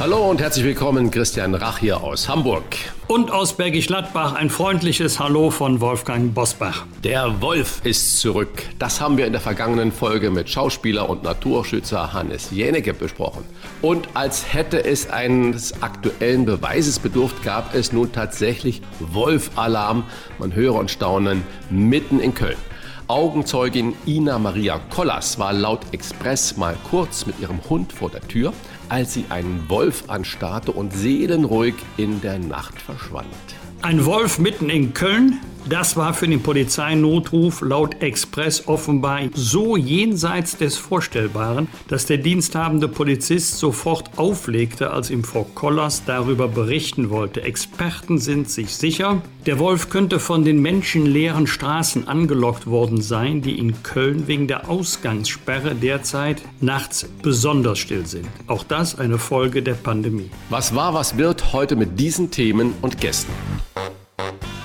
Hallo und herzlich willkommen, Christian Rach hier aus Hamburg. Und aus Bergisch Gladbach ein freundliches Hallo von Wolfgang Bosbach. Der Wolf ist zurück. Das haben wir in der vergangenen Folge mit Schauspieler und Naturschützer Hannes Jänecke besprochen. Und als hätte es eines aktuellen Beweises bedurft, gab es nun tatsächlich Wolf-Alarm. Man höre und staunen mitten in Köln. Augenzeugin Ina Maria Kollas war laut Express mal kurz mit ihrem Hund vor der Tür als sie einen Wolf anstarrte und seelenruhig in der Nacht verschwand. Ein Wolf mitten in Köln, das war für den Polizeinotruf laut Express offenbar so jenseits des Vorstellbaren, dass der diensthabende Polizist sofort auflegte, als ihm Frau Kollers darüber berichten wollte. Experten sind sich sicher, der Wolf könnte von den menschenleeren Straßen angelockt worden sein, die in Köln wegen der Ausgangssperre derzeit nachts besonders still sind. Auch das eine Folge der Pandemie. Was war, was wird heute mit diesen Themen und Gästen?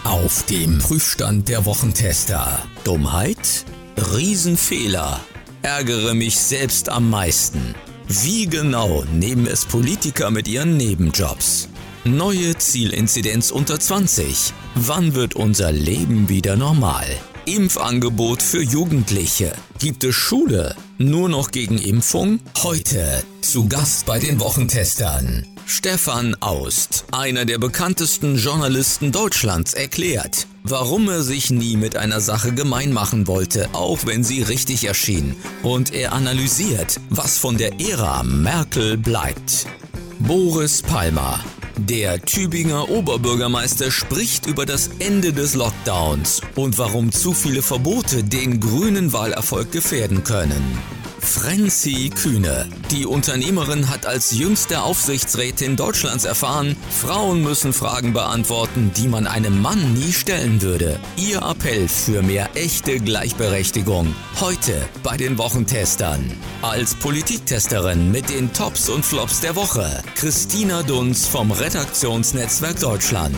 Auf dem Prüfstand der Wochentester. Dummheit? Riesenfehler. Ärgere mich selbst am meisten. Wie genau nehmen es Politiker mit ihren Nebenjobs? Neue Zielinzidenz unter 20. Wann wird unser Leben wieder normal? Impfangebot für Jugendliche. Gibt es Schule nur noch gegen Impfung? Heute zu Gast bei den Wochentestern. Stefan Aust, einer der bekanntesten Journalisten Deutschlands, erklärt, warum er sich nie mit einer Sache gemein machen wollte, auch wenn sie richtig erschien. Und er analysiert, was von der Ära Merkel bleibt. Boris Palmer, der Tübinger Oberbürgermeister spricht über das Ende des Lockdowns und warum zu viele Verbote den grünen Wahlerfolg gefährden können. Frenzy Kühne. Die Unternehmerin hat als jüngste Aufsichtsrätin Deutschlands erfahren, Frauen müssen Fragen beantworten, die man einem Mann nie stellen würde. Ihr Appell für mehr echte Gleichberechtigung. Heute bei den Wochentestern. Als Politiktesterin mit den Tops und Flops der Woche. Christina Dunz vom Redaktionsnetzwerk Deutschland.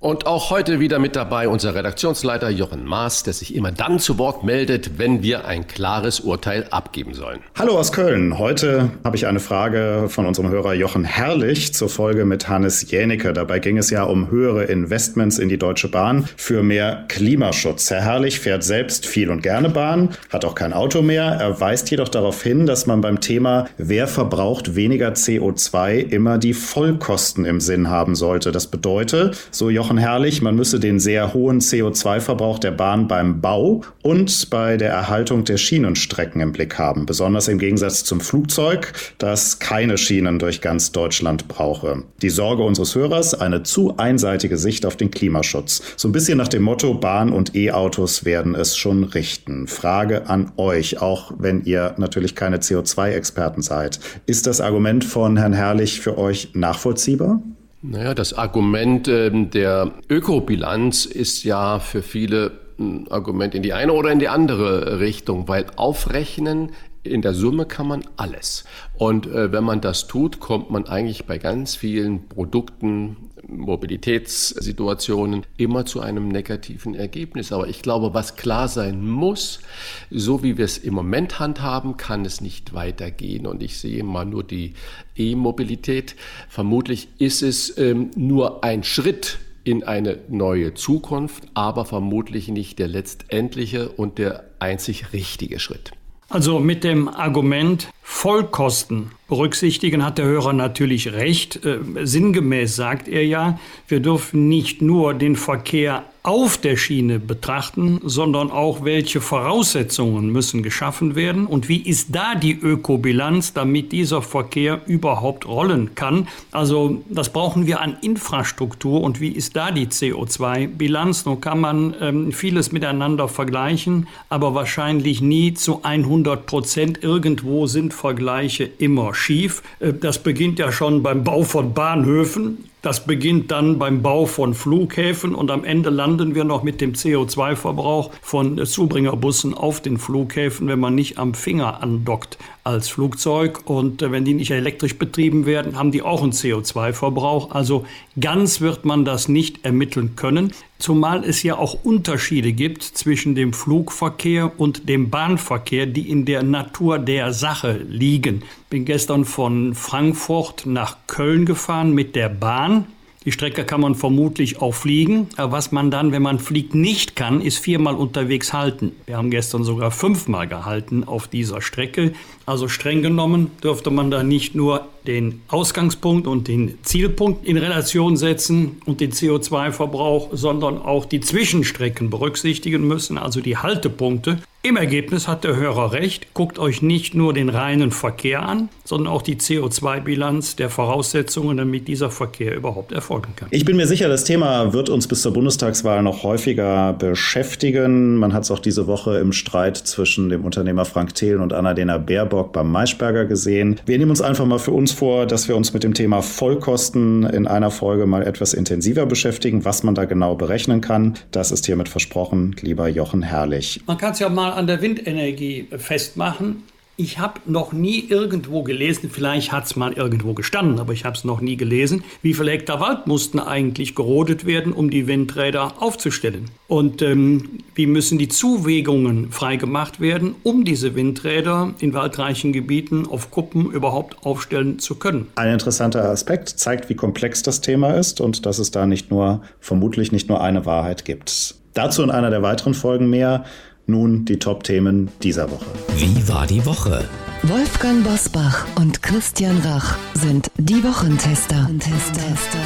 Und auch heute wieder mit dabei unser Redaktionsleiter Jochen Maas, der sich immer dann zu Wort meldet, wenn wir ein klares Urteil abgeben sollen. Hallo aus Köln. Heute habe ich eine Frage von unserem Hörer Jochen Herrlich zur Folge mit Hannes Jänicke. Dabei ging es ja um höhere Investments in die Deutsche Bahn für mehr Klimaschutz. Herr Herrlich fährt selbst viel und gerne Bahn, hat auch kein Auto mehr. Er weist jedoch darauf hin, dass man beim Thema Wer verbraucht weniger CO2 immer die Vollkosten im Sinn haben sollte. Das bedeutet, so Jochen Jochen Herrlich, man müsse den sehr hohen CO2-Verbrauch der Bahn beim Bau und bei der Erhaltung der Schienenstrecken im Blick haben. Besonders im Gegensatz zum Flugzeug, das keine Schienen durch ganz Deutschland brauche. Die Sorge unseres Hörers, eine zu einseitige Sicht auf den Klimaschutz. So ein bisschen nach dem Motto, Bahn und E-Autos werden es schon richten. Frage an euch, auch wenn ihr natürlich keine CO2-Experten seid. Ist das Argument von Herrn Herrlich für euch nachvollziehbar? Naja, das Argument äh, der Ökobilanz ist ja für viele ein Argument in die eine oder in die andere Richtung, weil aufrechnen in der Summe kann man alles. Und äh, wenn man das tut, kommt man eigentlich bei ganz vielen Produkten, Mobilitätssituationen immer zu einem negativen Ergebnis. Aber ich glaube, was klar sein muss, so wie wir es im Moment handhaben, kann es nicht weitergehen. Und ich sehe mal nur die E-Mobilität. Vermutlich ist es ähm, nur ein Schritt in eine neue Zukunft, aber vermutlich nicht der letztendliche und der einzig richtige Schritt. Also mit dem Argument Vollkosten berücksichtigen hat der Hörer natürlich recht. Äh, sinngemäß sagt er ja, wir dürfen nicht nur den Verkehr auf der Schiene betrachten, sondern auch, welche Voraussetzungen müssen geschaffen werden und wie ist da die Ökobilanz, damit dieser Verkehr überhaupt rollen kann. Also das brauchen wir an Infrastruktur und wie ist da die CO2-Bilanz. Nun kann man ähm, vieles miteinander vergleichen, aber wahrscheinlich nie zu 100 Prozent. Irgendwo sind Vergleiche immer schief. Äh, das beginnt ja schon beim Bau von Bahnhöfen Das beginnt dann beim Bau von Flughäfen und am Ende landen wir noch mit dem CO2-Verbrauch von Zubringerbussen auf den Flughäfen, wenn man nicht am Finger andockt als Flugzeug. Und äh, wenn die nicht elektrisch betrieben werden, haben die auch einen CO2-Verbrauch. Also ganz wird man das nicht ermitteln können, zumal es ja auch Unterschiede gibt zwischen dem Flugverkehr und dem Bahnverkehr, die in der Natur der Sache liegen. Bin gestern von Frankfurt nach Köln gefahren mit der Bahn. Die Strecke kann man vermutlich auch fliegen. Aber was man dann, wenn man fliegt, nicht kann, ist viermal unterwegs halten. Wir haben gestern sogar fünfmal gehalten auf dieser Strecke. Also streng genommen dürfte man da nicht nur den Ausgangspunkt und den Zielpunkt in Relation setzen und den CO2-Verbrauch, sondern auch die Zwischenstrecken berücksichtigen müssen, also die Haltepunkte. Im Ergebnis hat der Hörer recht, guckt euch nicht nur den reinen Verkehr an, sondern auch die CO2-Bilanz der Voraussetzungen, damit dieser Verkehr überhaupt erfolgen kann. Ich bin mir sicher, das Thema wird uns bis zur Bundestagswahl noch häufiger beschäftigen. Man hat es auch diese Woche im Streit zwischen dem Unternehmer Frank Thelen und Annalena Baerbock beim Maischberger gesehen. Wir nehmen uns einfach mal für uns vor, dass wir uns mit dem Thema Vollkosten in einer Folge mal etwas intensiver beschäftigen, was man da genau berechnen kann. Das ist hiermit versprochen, lieber Jochen Herrlich. Man kann es ja mal an der Windenergie festmachen. Ich habe noch nie irgendwo gelesen, vielleicht hat es mal irgendwo gestanden, aber ich habe es noch nie gelesen, wie viele Hektar Wald mussten eigentlich gerodet werden, um die Windräder aufzustellen. Und ähm, wie müssen die Zuwägungen freigemacht werden, um diese Windräder in waldreichen Gebieten auf Kuppen überhaupt aufstellen zu können. Ein interessanter Aspekt zeigt, wie komplex das Thema ist und dass es da nicht nur, vermutlich nicht nur eine Wahrheit gibt. Dazu in einer der weiteren Folgen mehr. Nun die Top-Themen dieser Woche. Wie war die Woche? Wolfgang Bosbach und Christian Rach sind die Wochentester. Wochentester.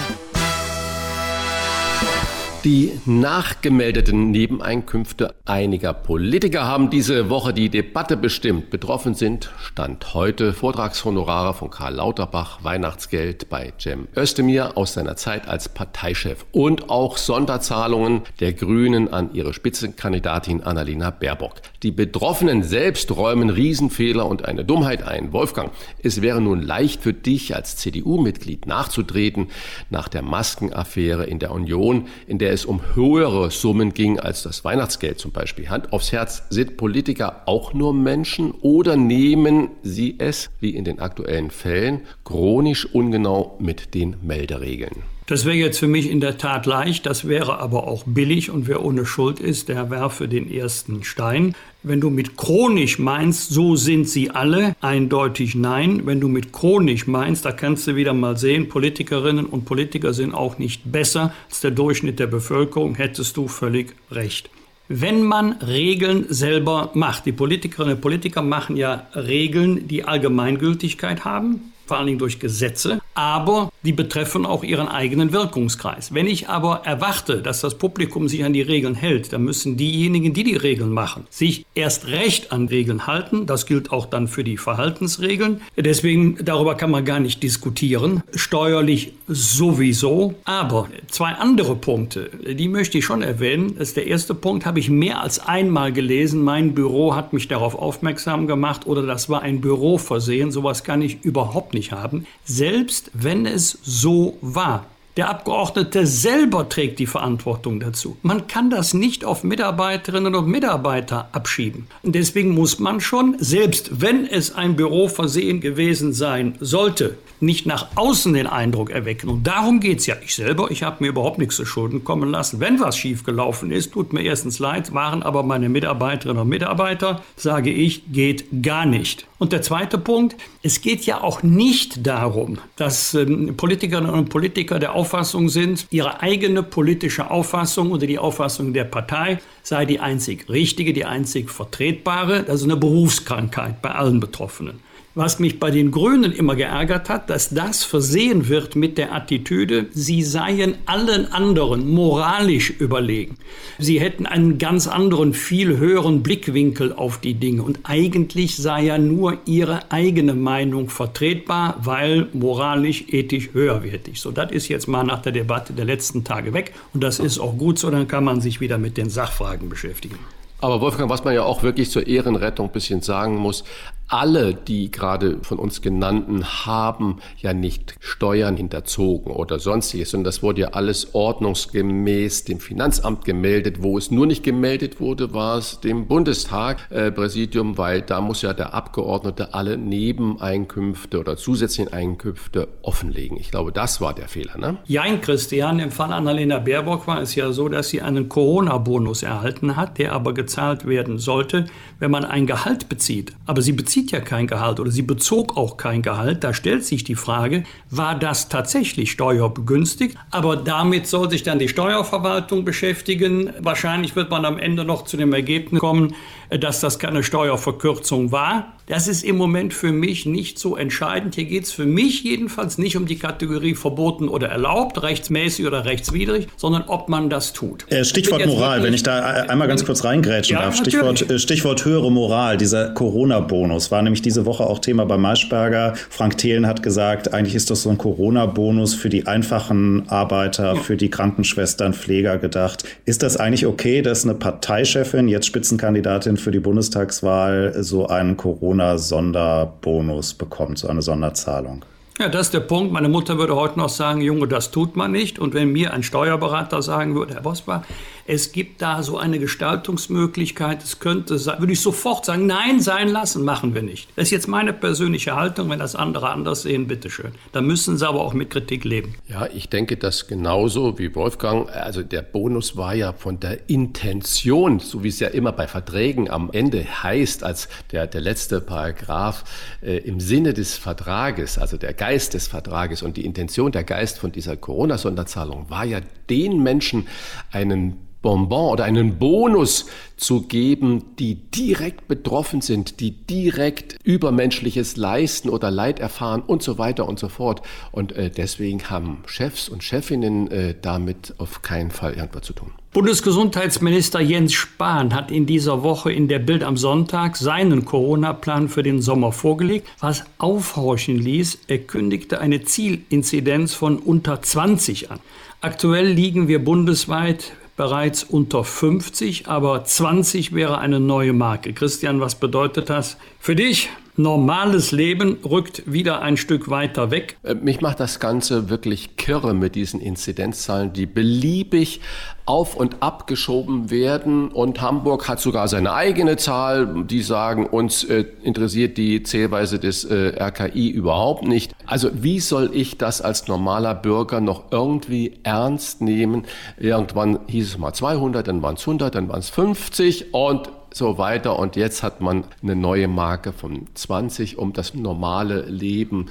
Die nachgemeldeten Nebeneinkünfte einiger Politiker haben diese Woche die Debatte bestimmt. Betroffen sind Stand heute Vortragshonorare von Karl Lauterbach, Weihnachtsgeld bei Cem Özdemir aus seiner Zeit als Parteichef und auch Sonderzahlungen der Grünen an ihre Spitzenkandidatin Annalena Baerbock. Die Betroffenen selbst räumen Riesenfehler und eine Dummheit ein. Wolfgang, es wäre nun leicht für dich als CDU-Mitglied nachzutreten nach der Maskenaffäre in der Union, in der es um höhere Summen ging als das Weihnachtsgeld zum Beispiel. Hand aufs Herz, sind Politiker auch nur Menschen oder nehmen sie es, wie in den aktuellen Fällen, chronisch ungenau mit den Melderegeln? Das wäre jetzt für mich in der Tat leicht, das wäre aber auch billig und wer ohne Schuld ist, der werfe den ersten Stein. Wenn du mit chronisch meinst, so sind sie alle, eindeutig nein. Wenn du mit chronisch meinst, da kannst du wieder mal sehen, Politikerinnen und Politiker sind auch nicht besser als der Durchschnitt der Bevölkerung, hättest du völlig recht. Wenn man Regeln selber macht, die Politikerinnen und Politiker machen ja Regeln, die Allgemeingültigkeit haben, vor allen Dingen durch Gesetze, aber die betreffen auch ihren eigenen Wirkungskreis. Wenn ich aber erwarte, dass das Publikum sich an die Regeln hält, dann müssen diejenigen, die die Regeln machen, sich erst recht an Regeln halten. Das gilt auch dann für die Verhaltensregeln. Deswegen, darüber kann man gar nicht diskutieren. Steuerlich sowieso. Aber zwei andere Punkte, die möchte ich schon erwähnen. Das ist der erste Punkt, habe ich mehr als einmal gelesen. Mein Büro hat mich darauf aufmerksam gemacht oder das war ein Büroversehen. Sowas kann ich überhaupt nicht haben. Selbst wenn es so war. Der Abgeordnete selber trägt die Verantwortung dazu. Man kann das nicht auf Mitarbeiterinnen und Mitarbeiter abschieben. Und deswegen muss man schon, selbst wenn es ein Büroversehen gewesen sein sollte, nicht nach außen den Eindruck erwecken. Und darum geht es ja. Ich selber, ich habe mir überhaupt nichts zu Schulden kommen lassen. Wenn was schiefgelaufen ist, tut mir erstens leid, waren aber meine Mitarbeiterinnen und Mitarbeiter, sage ich, geht gar nicht. Und der zweite Punkt, es geht ja auch nicht darum, dass ähm, Politikerinnen und Politiker der Auffassung sind, ihre eigene politische Auffassung oder die Auffassung der Partei sei die einzig richtige, die einzig vertretbare. Das ist eine Berufskrankheit bei allen Betroffenen. Was mich bei den Grünen immer geärgert hat, dass das versehen wird mit der Attitüde, sie seien allen anderen moralisch überlegen. Sie hätten einen ganz anderen, viel höheren Blickwinkel auf die Dinge. Und eigentlich sei ja nur ihre eigene Meinung vertretbar, weil moralisch, ethisch höherwertig. So, das ist jetzt mal nach der Debatte der letzten Tage weg. Und das ist auch gut so, dann kann man sich wieder mit den Sachfragen beschäftigen. Aber Wolfgang, was man ja auch wirklich zur Ehrenrettung ein bisschen sagen muss, alle, die gerade von uns genannten, haben ja nicht Steuern hinterzogen oder sonstiges, sondern das wurde ja alles ordnungsgemäß dem Finanzamt gemeldet. Wo es nur nicht gemeldet wurde, war es dem Bundestagpräsidium, äh, weil da muss ja der Abgeordnete alle Nebeneinkünfte oder zusätzlichen Einkünfte offenlegen. Ich glaube, das war der Fehler. Ne? Jein, Christian, im Fall Annalena Baerbock war es ja so, dass sie einen Corona-Bonus erhalten hat, der aber gezahlt werden sollte, wenn man ein Gehalt bezieht. Aber sie bezieht bezieht ja kein Gehalt oder sie bezog auch kein Gehalt. Da stellt sich die Frage, war das tatsächlich steuerbegünstigt? Aber damit soll sich dann die Steuerverwaltung beschäftigen. Wahrscheinlich wird man am Ende noch zu dem Ergebnis kommen, dass das keine Steuerverkürzung war. Das ist im Moment für mich nicht so entscheidend. Hier geht es für mich jedenfalls nicht um die Kategorie verboten oder erlaubt, rechtsmäßig oder rechtswidrig, sondern ob man das tut. Äh, Stichwort Moral, wenn ich da einmal ganz kurz reingrätschen ja, darf. Stichwort, äh, Stichwort höhere Moral. Dieser Corona-Bonus war nämlich diese Woche auch Thema bei Maischberger. Frank Thelen hat gesagt, eigentlich ist das so ein Corona-Bonus für die einfachen Arbeiter, für die Krankenschwestern, Pfleger gedacht. Ist das eigentlich okay, dass eine Parteichefin, jetzt Spitzenkandidatin für die Bundestagswahl, so einen Corona Corona-Sonderbonus bekommt, so eine Sonderzahlung. Ja, das ist der Punkt. Meine Mutter würde heute noch sagen, Junge, das tut man nicht. Und wenn mir ein Steuerberater sagen würde, Herr Bosbach, es gibt da so eine Gestaltungsmöglichkeit, es könnte sein, würde ich sofort sagen, nein, sein lassen, machen wir nicht. Das ist jetzt meine persönliche Haltung, wenn das andere anders sehen, bitteschön. Da müssen sie aber auch mit Kritik leben. Ja, ich denke das genauso wie Wolfgang. Also der Bonus war ja von der Intention, so wie es ja immer bei Verträgen am Ende heißt, als der, der letzte Paragraph äh, im Sinne des Vertrages, also der Geist des Vertrages und die Intention, der Geist von dieser Corona-Sonderzahlung war ja den Menschen einen Bonbon oder einen Bonus zu geben, die direkt betroffen sind, die direkt Übermenschliches leisten oder Leid erfahren und so weiter und so fort. Und äh, deswegen haben Chefs und Chefinnen äh, damit auf keinen Fall irgendwas zu tun. Bundesgesundheitsminister Jens Spahn hat in dieser Woche in der Bild am Sonntag seinen Corona-Plan für den Sommer vorgelegt, was aufhorchen ließ. Er kündigte eine Zielinzidenz von unter 20 an. Aktuell liegen wir bundesweit bereits unter 50, aber 20 wäre eine neue Marke. Christian, was bedeutet das für dich? Normales Leben rückt wieder ein Stück weiter weg. Äh, mich macht das Ganze wirklich kirre mit diesen Inzidenzzahlen, die beliebig auf und ab geschoben werden. Und Hamburg hat sogar seine eigene Zahl. Die sagen, uns äh, interessiert die Zählweise des äh, RKI überhaupt nicht. Also wie soll ich das als normaler Bürger noch irgendwie ernst nehmen? Irgendwann hieß es mal 200, dann waren es 100, dann waren es 50 und so weiter. Und jetzt hat man eine neue Marke von 20, um das normale Leben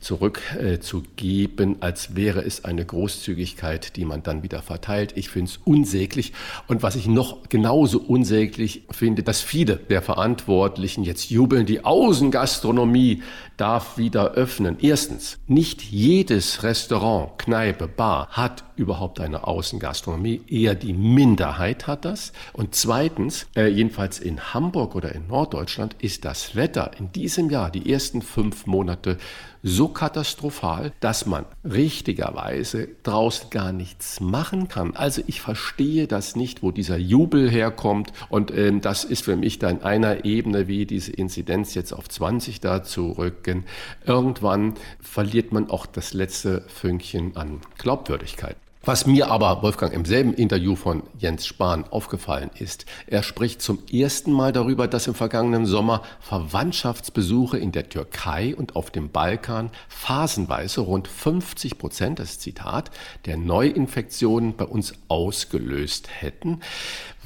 zurückzugeben, äh, als wäre es eine Großzügigkeit, die man dann wieder verteilt. Ich finde es unsäglich. Und was ich noch genauso unsäglich finde, dass viele der Verantwortlichen jetzt jubeln, die Außengastronomie darf wieder öffnen. Erstens, nicht jedes Restaurant, Kneipe, Bar hat überhaupt eine Außengastronomie. Eher die Minderheit hat das. Und zweitens, äh, jedenfalls in Hamburg oder in Norddeutschland ist das Wetter in diesem Jahr, die ersten fünf Monate, so katastrophal, dass man richtigerweise draußen gar nichts machen kann. Also ich verstehe das nicht, wo dieser Jubel herkommt. Und ähm, das ist für mich dann einer Ebene, wie diese Inzidenz jetzt auf 20 da zurückgehen. Irgendwann verliert man auch das letzte Fünkchen an Glaubwürdigkeit. Was mir aber, Wolfgang, im selben Interview von Jens Spahn aufgefallen ist, er spricht zum ersten Mal darüber, dass im vergangenen Sommer Verwandtschaftsbesuche in der Türkei und auf dem Balkan phasenweise rund 50 Prozent, das Zitat, der Neuinfektionen bei uns ausgelöst hätten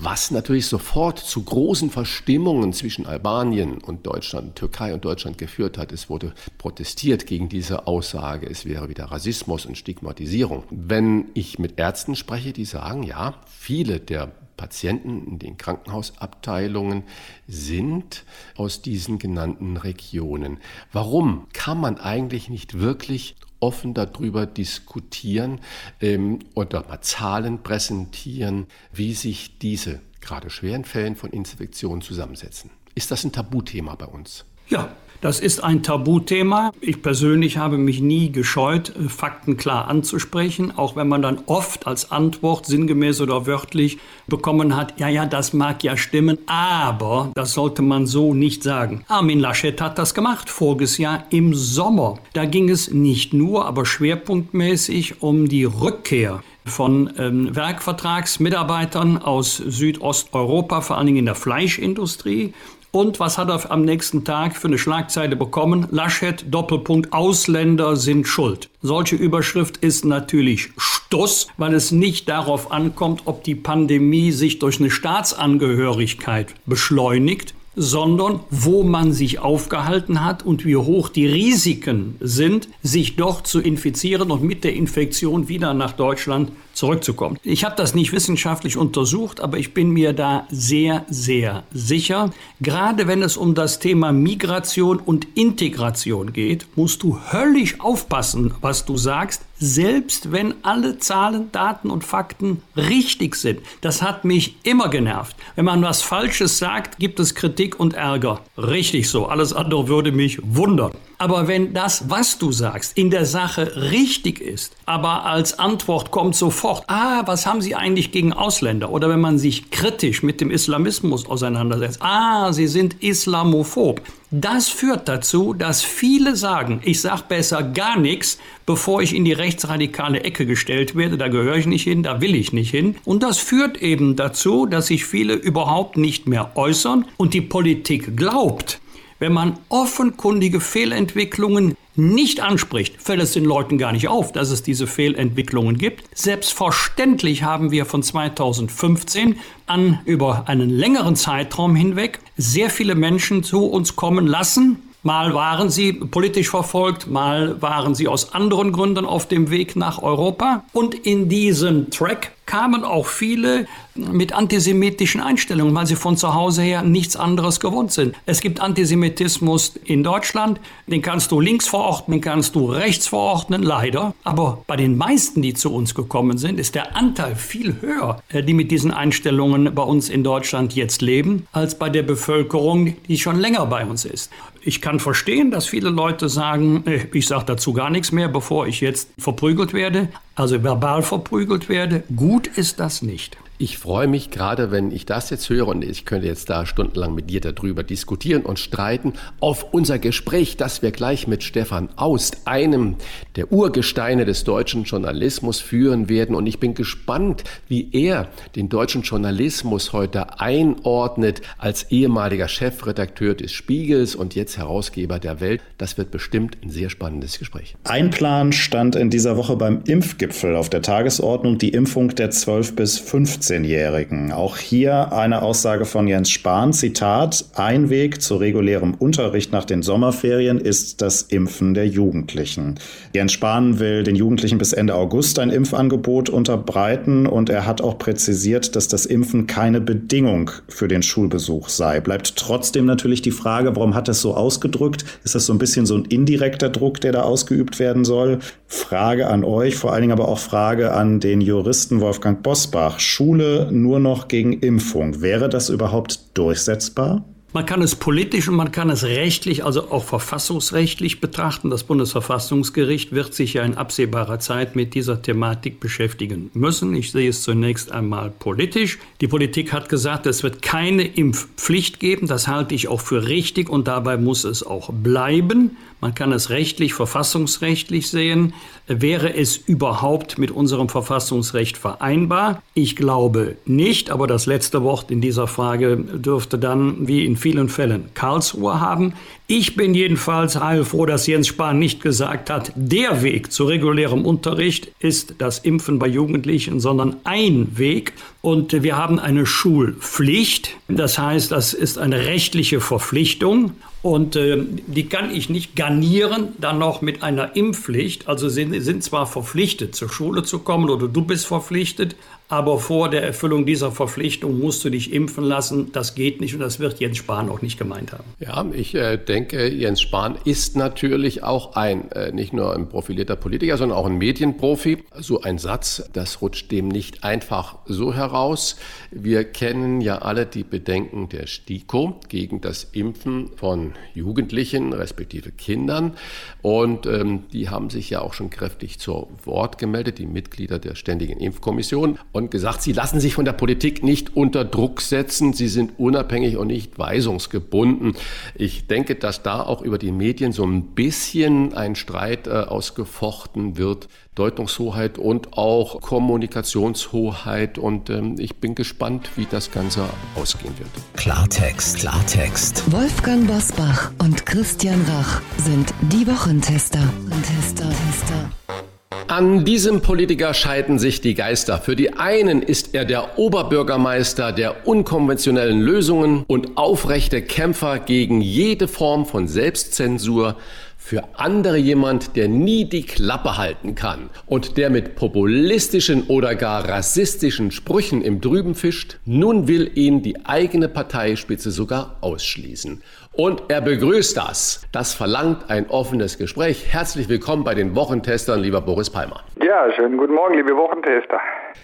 was natürlich sofort zu großen Verstimmungen zwischen Albanien und Deutschland, Türkei und Deutschland geführt hat. Es wurde protestiert gegen diese Aussage, es wäre wieder Rassismus und Stigmatisierung. Wenn ich mit Ärzten spreche, die sagen, ja, viele der Patienten in den Krankenhausabteilungen sind aus diesen genannten Regionen. Warum kann man eigentlich nicht wirklich offen darüber diskutieren ähm, oder mal Zahlen präsentieren, wie sich diese gerade schweren Fällen von Infektionen zusammensetzen. Ist das ein Tabuthema bei uns? Ja, das ist ein Tabuthema. Ich persönlich habe mich nie gescheut, äh, Fakten klar anzusprechen, auch wenn man dann oft als Antwort sinngemäß oder wörtlich bekommen hat, ja, ja, das mag ja stimmen, aber das sollte man so nicht sagen. Armin Laschet hat das gemacht, voriges Jahr im Sommer. Da ging es nicht nur, aber schwerpunktmäßig um die Rückkehr von ähm, Werkvertragsmitarbeitern aus Südosteuropa, vor allen Dingen in der Fleischindustrie. Und was hat er am nächsten Tag für eine Schlagzeile bekommen? Laschet, Doppelpunkt, Ausländer sind schuld. Solche Überschrift ist natürlich Stuss, weil es nicht darauf ankommt, ob die Pandemie sich durch eine Staatsangehörigkeit beschleunigt, sondern wo man sich aufgehalten hat und wie hoch die Risiken sind, sich dort zu infizieren und mit der Infektion wieder nach Deutschland zurückzukommen. Ich habe das nicht wissenschaftlich untersucht, aber ich bin mir da sehr, sehr sicher. Gerade wenn es um das Thema Migration und Integration geht, musst du höllisch aufpassen, was du sagst, selbst wenn alle Zahlen, Daten und Fakten richtig sind. Das hat mich immer genervt. Wenn man was Falsches sagt, gibt es Kritik und Ärger. Richtig so. Alles andere würde mich wundern. Aber wenn das, was du sagst, in der Sache richtig ist, aber als Antwort kommt sofort, ah, was haben Sie eigentlich gegen Ausländer? Oder wenn man sich kritisch mit dem Islamismus auseinandersetzt, ah, Sie sind islamophob. Das führt dazu, dass viele sagen, ich sage besser gar nichts, bevor ich in die rechtsradikale Ecke gestellt werde. Da gehöre ich nicht hin, da will ich nicht hin. Und das führt eben dazu, dass sich viele überhaupt nicht mehr äußern und die Politik glaubt, wenn man offenkundige Fehlentwicklungen nicht anspricht, fällt es den Leuten gar nicht auf, dass es diese Fehlentwicklungen gibt. Selbstverständlich haben wir von 2015 an über einen längeren Zeitraum hinweg sehr viele Menschen zu uns kommen lassen, Mal waren sie politisch verfolgt, mal waren sie aus anderen Gründen auf dem Weg nach Europa. Und in diesem Track kamen auch viele mit antisemitischen Einstellungen, weil sie von zu Hause her nichts anderes gewohnt sind. Es gibt Antisemitismus in Deutschland, den kannst du links verordnen, den kannst du rechts verordnen, leider. Aber bei den meisten, die zu uns gekommen sind, ist der Anteil viel höher, äh, die mit diesen Einstellungen bei uns in Deutschland jetzt leben, als bei der Bevölkerung, die schon länger bei uns ist. Ich kann verstehen, dass viele Leute sagen, äh, ich sage dazu gar nichts mehr, bevor ich jetzt verprügelt werde, also verbal verprügelt werde. Gut ist das nicht. Ich freue mich gerade, wenn ich das jetzt höre und ich könnte jetzt da stundenlang mit dir darüber diskutieren und streiten, auf unser Gespräch, das wir gleich mit Stefan Aust, einem der Urgesteine des deutschen Journalismus, führen werden. Und ich bin gespannt, wie er den deutschen Journalismus heute einordnet als ehemaliger Chefredakteur des Spiegels und jetzt Herausgeber der Welt. Das wird bestimmt ein sehr spannendes Gespräch. Ein Plan stand in dieser Woche beim Impfgipfel auf der Tagesordnung, die Impfung der 12 bis 15 15-Jährigen. Auch hier eine Aussage von Jens Spahn, Zitat, ein Weg zu regulärem Unterricht nach den Sommerferien ist das Impfen der Jugendlichen. Jens Spahn will den Jugendlichen bis Ende August ein Impfangebot unterbreiten und er hat auch präzisiert, dass das Impfen keine Bedingung für den Schulbesuch sei. Bleibt trotzdem natürlich die Frage, warum hat er es so ausgedrückt? Ist das so ein bisschen so ein indirekter Druck, der da ausgeübt werden soll? Frage an euch, vor allen Dingen aber auch Frage an den Juristen Wolfgang Bosbach. Schule Schule nur noch gegen Impfung. Wäre das überhaupt durchsetzbar? Man kann es politisch und man kann es rechtlich, also auch verfassungsrechtlich betrachten. Das Bundesverfassungsgericht wird sich ja in absehbarer Zeit mit dieser Thematik beschäftigen müssen. Ich sehe es zunächst einmal politisch. Die Politik hat gesagt, es wird keine Impfpflicht geben. Das halte ich auch für richtig und dabei muss es auch bleiben. Man kann es rechtlich, verfassungsrechtlich sehen. Wäre es überhaupt mit unserem Verfassungsrecht vereinbar? Ich glaube nicht, aber das letzte Wort in dieser Frage dürfte dann, wie in vielen Fällen, Karlsruhe haben. Ich bin jedenfalls heilfroh, dass Jens Spahn nicht gesagt hat, der Weg zu regulärem Unterricht ist das Impfen bei Jugendlichen, sondern ein Weg. Und wir haben eine Schulpflicht. Das heißt, das ist eine rechtliche Verpflichtung. Und äh, die kann ich nicht garnieren dann noch mit einer Impfpflicht. Also sind, sind zwar verpflichtet, zur Schule zu kommen oder du bist verpflichtet, aber vor der Erfüllung dieser Verpflichtung musst du dich impfen lassen. Das geht nicht und das wird Jens Spahn auch nicht gemeint haben. Ja, ich äh, denke, Jens Spahn ist natürlich auch ein, äh, nicht nur ein profilierter Politiker, sondern auch ein Medienprofi. So ein Satz, das rutscht dem nicht einfach so heraus. Wir kennen ja alle die Bedenken der STIKO gegen das Impfen von Jugendlichen respektive Kindern. Und ähm, die haben sich ja auch schon kräftig zu Wort gemeldet, die Mitglieder der Ständigen Impfkommission, gesagt, sie lassen sich von der Politik nicht unter Druck setzen. Sie sind unabhängig und nicht weisungsgebunden. Ich denke, dass da auch über die Medien so ein bisschen ein Streit äh, ausgefochten wird. Deutungshoheit und auch Kommunikationshoheit. Und ähm, ich bin gespannt, wie das Ganze ausgehen wird. Klartext, Klartext. Wolfgang Bosbach und Christian Rach sind die Wochentester. Tester, Tester. An diesem Politiker scheiden sich die Geister. Für die einen ist er der Oberbürgermeister der unkonventionellen Lösungen und aufrechte Kämpfer gegen jede Form von Selbstzensur für andere jemand, der nie die Klappe halten kann und der mit populistischen oder gar rassistischen Sprüchen im Drüben fischt, nun will ihn die eigene Parteispitze sogar ausschließen. Und er begrüßt das. Das verlangt ein offenes Gespräch. Herzlich willkommen bei den Wochentestern, lieber Boris Palmer. Ja, schönen guten Morgen, liebe Wochentester.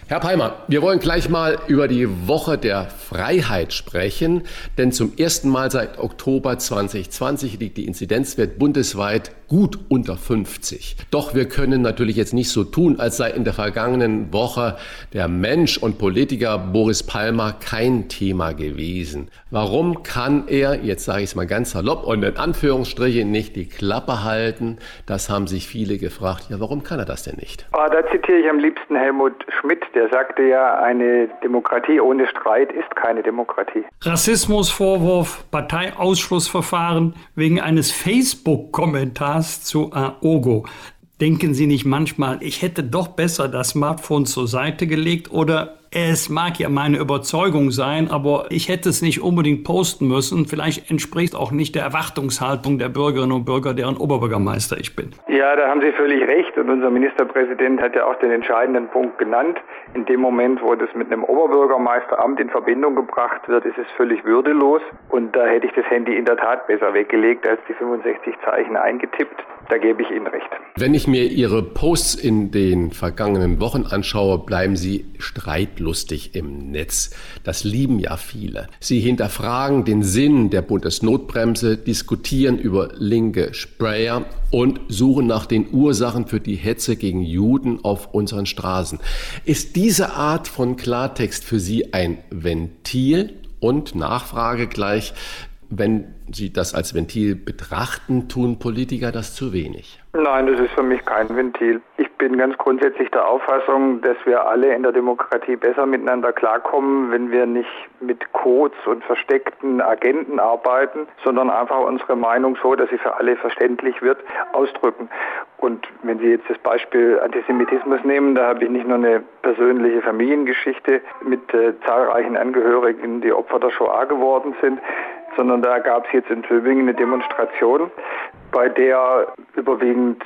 Herr Palmer, wir wollen gleich mal über die Woche der Freiheit sprechen, denn zum ersten Mal seit Oktober 2020 liegt die Inzidenzwert bundesweit gut unter 50. Doch wir können natürlich jetzt nicht so tun, als sei in der vergangenen Woche der Mensch und Politiker Boris Palmer kein Thema gewesen. Warum kann er, jetzt sage ich es mal ganz salopp und in Anführungsstrichen, nicht die Klappe halten? Das haben sich viele gefragt. Ja, warum kann er das denn nicht? Ah, da zitiere ich am liebsten Helmut Schmidt, der sagte ja, eine Demokratie ohne Streit ist keine Demokratie. Rassismusvorwurf, Parteiausschlussverfahren wegen eines Facebook-Kommentars zu AOGO. Denken Sie nicht manchmal, ich hätte doch besser das Smartphone zur Seite gelegt oder es mag ja meine Überzeugung sein, aber ich hätte es nicht unbedingt posten müssen. Vielleicht entspricht auch nicht der Erwartungshaltung der Bürgerinnen und Bürger, deren Oberbürgermeister ich bin. Ja, da haben Sie völlig recht. Und unser Ministerpräsident hat ja auch den entscheidenden Punkt genannt. In dem Moment, wo das mit einem Oberbürgermeisteramt in Verbindung gebracht wird, ist es völlig würdelos. Und da hätte ich das Handy in der Tat besser weggelegt als die 65 Zeichen eingetippt. Da gebe ich Ihnen recht. Wenn ich mir Ihre Posts in den vergangenen Wochen anschaue, bleiben Sie streitlustig im Netz. Das lieben ja viele. Sie hinterfragen den Sinn der Bundesnotbremse, diskutieren über linke Sprayer und suchen nach den Ursachen für die Hetze gegen Juden auf unseren Straßen. Ist diese Art von Klartext für Sie ein Ventil? Und Nachfrage gleich, wenn Sie das als Ventil betrachten, tun Politiker das zu wenig? Nein, das ist für mich kein Ventil. Ich bin ganz grundsätzlich der Auffassung, dass wir alle in der Demokratie besser miteinander klarkommen, wenn wir nicht mit Codes und versteckten Agenten arbeiten, sondern einfach unsere Meinung so, dass sie für alle verständlich wird, ausdrücken. Und wenn Sie jetzt das Beispiel Antisemitismus nehmen, da habe ich nicht nur eine persönliche Familiengeschichte mit äh, zahlreichen Angehörigen, die Opfer der Shoah geworden sind, sondern da gab es jetzt in Tübingen eine Demonstration, bei der überwiegend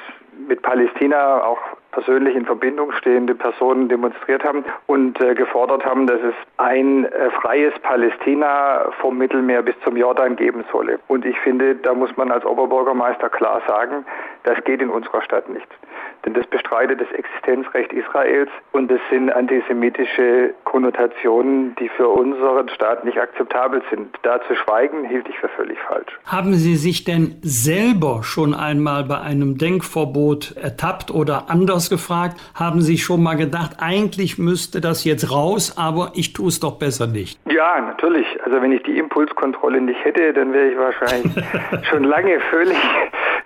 mit Palästina auch persönlich in Verbindung stehende Personen demonstriert haben und äh, gefordert haben, dass es ein äh, freies Palästina vom Mittelmeer bis zum Jordan geben solle. Und ich finde, da muss man als Oberbürgermeister klar sagen, das geht in unserer Stadt nicht. Denn das bestreitet das Existenzrecht Israels und das sind antisemitische Konnotationen, die für unseren Staat nicht akzeptabel sind. Da zu schweigen, hielt ich für völlig falsch. Haben Sie sich denn selber schon einmal bei einem Denkverbot ertappt oder anders gefragt? Haben Sie schon mal gedacht, eigentlich müsste das jetzt raus, aber ich tue es doch besser nicht? Ja, natürlich. Also wenn ich die Impulskontrolle nicht hätte, dann wäre ich wahrscheinlich schon lange völlig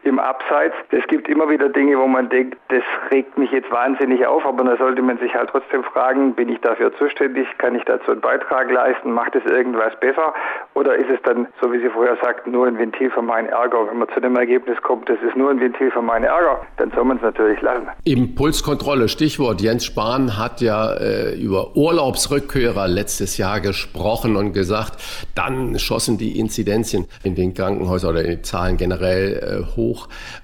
im Abseits. Es gibt immer wieder Dinge, wo man denkt, das regt mich jetzt wahnsinnig auf, aber da sollte man sich halt trotzdem fragen, bin ich dafür zuständig, kann ich dazu einen Beitrag leisten, macht es irgendwas besser oder ist es dann, so wie Sie vorher sagten, nur ein Ventil für meinen Ärger? Wenn man zu dem Ergebnis kommt, das ist nur ein Ventil für meinen Ärger, dann soll man es natürlich lassen. Impulskontrolle, Stichwort. Jens Spahn hat ja äh, über Urlaubsrückkehrer letztes Jahr gesprochen und gesagt, dann schossen die Inzidenzien in den Krankenhäusern oder die Zahlen generell äh, hoch.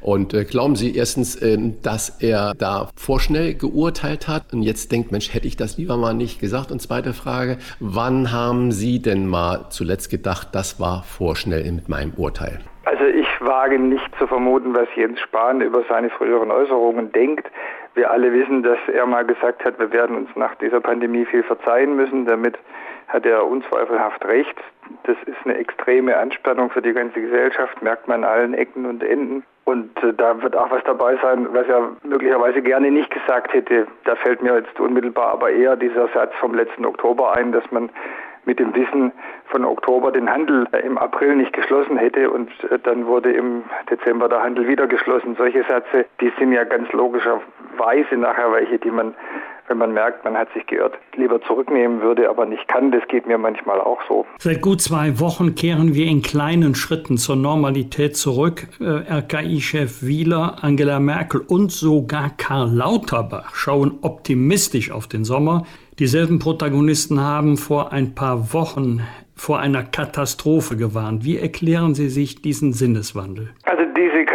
Und äh, glauben Sie erstens, äh, dass er da vorschnell geurteilt hat und jetzt denkt, Mensch, hätte ich das lieber mal nicht gesagt? Und zweite Frage, wann haben Sie denn mal zuletzt gedacht, das war vorschnell mit meinem Urteil? Also ich wage nicht zu vermuten, was Jens Spahn über seine früheren Äußerungen denkt. Wir alle wissen, dass er mal gesagt hat, wir werden uns nach dieser Pandemie viel verzeihen müssen. Damit hat er unzweifelhaft recht. Das ist eine extreme Anspannung für die ganze Gesellschaft, merkt man an allen Ecken und Enden. Und äh, da wird auch was dabei sein, was er möglicherweise gerne nicht gesagt hätte. Da fällt mir jetzt unmittelbar aber eher dieser Satz vom letzten Oktober ein, dass man mit dem Wissen von Oktober den Handel im April nicht geschlossen hätte und äh, dann wurde im Dezember der Handel wieder geschlossen. Solche Sätze, die sind ja ganz logischerweise nachher welche, die man wenn man merkt, man hat sich geirrt, lieber zurücknehmen würde, aber nicht kann. Das geht mir manchmal auch so. Seit gut zwei Wochen kehren wir in kleinen Schritten zur Normalität zurück. Äh, RKI-Chef Wieler, Angela Merkel und sogar Karl Lauterbach schauen optimistisch auf den Sommer. Dieselben Protagonisten haben vor ein paar Wochen vor einer Katastrophe gewarnt. Wie erklären Sie sich diesen Sinneswandel? Also diese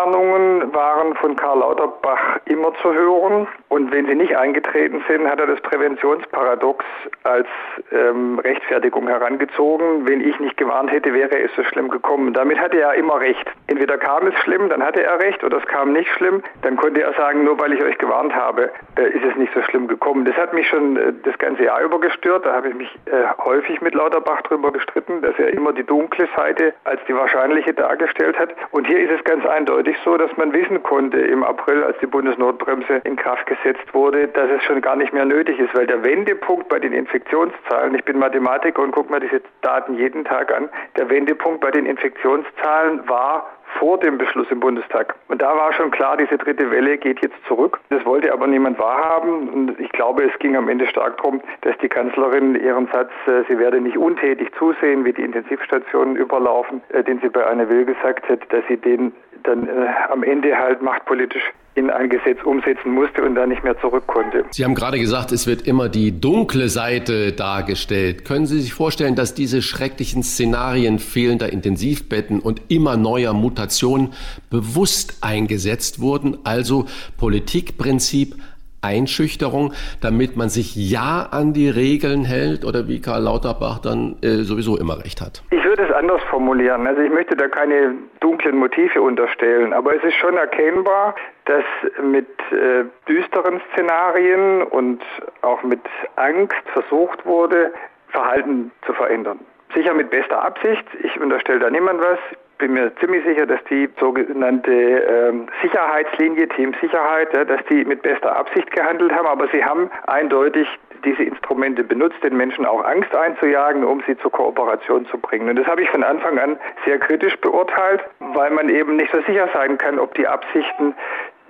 Katastrophenwarnungen waren von Karl Lauterbach immer zu hören. Und wenn sie nicht eingetreten sind, hat er das Präventionsparadox als ähm, Rechtfertigung herangezogen. Wenn ich nicht gewarnt hätte, wäre es so schlimm gekommen. Damit hatte er immer recht. Entweder kam es schlimm, dann hatte er recht, oder es kam nicht schlimm. Dann konnte er sagen, nur weil ich euch gewarnt habe, äh, ist es nicht so schlimm gekommen. Das hat mich schon äh, das ganze Jahr über gestört. Da habe ich mich äh, häufig mit Lauterbach darüber gestritten, dass er immer die dunkle Seite als die wahrscheinliche dargestellt hat. Und hier ist es ganz eindeutig so, dass man wissen konnte im April, als die Bundesnotbremse in Kraft gesetzt wurde, dass es schon gar nicht mehr nötig ist, weil der Wendepunkt bei den Infektionszahlen, ich bin Mathematiker und gucke mir diese Daten jeden Tag an, der Wendepunkt bei den Infektionszahlen war vor dem Beschluss im Bundestag. Und da war schon klar, diese dritte Welle geht jetzt zurück. Das wollte aber niemand wahrhaben. Und ich glaube, es ging am Ende stark darum, dass die Kanzlerin ihren Satz, äh, sie werde nicht untätig zusehen, wie die Intensivstationen überlaufen, äh, den sie bei Anne Will gesagt hat, dass sie den dann äh, am Ende halt machtpolitisch in ein Gesetz umsetzen musste und dann nicht mehr zurück konnte. Sie haben gerade gesagt, es wird immer die dunkle Seite dargestellt. Können Sie sich vorstellen, dass diese schrecklichen Szenarien fehlender Intensivbetten und immer neuer Mutationen bewusst eingesetzt wurden? Also Politikprinzip Einschüchterung, damit man sich ja an die Regeln hält oder wie Karl Lauterbach dann äh, sowieso immer recht hat? Ich würde es anders formulieren. Also ich möchte da keine dunklen Motive unterstellen, aber es ist schon erkennbar, dass mit äh, düsteren Szenarien und auch mit Angst versucht wurde, Verhalten zu verändern. Sicher mit bester Absicht. Ich unterstelle da niemand was bin mir ziemlich sicher, dass die sogenannte ähm, Sicherheitslinie, Team Sicherheit, ja, dass die mit bester Absicht gehandelt haben, aber sie haben eindeutig diese Instrumente benutzt, den Menschen auch Angst einzujagen, um sie zur Kooperation zu bringen. Und das habe ich von Anfang an sehr kritisch beurteilt, weil man eben nicht so sicher sein kann, ob die Absichten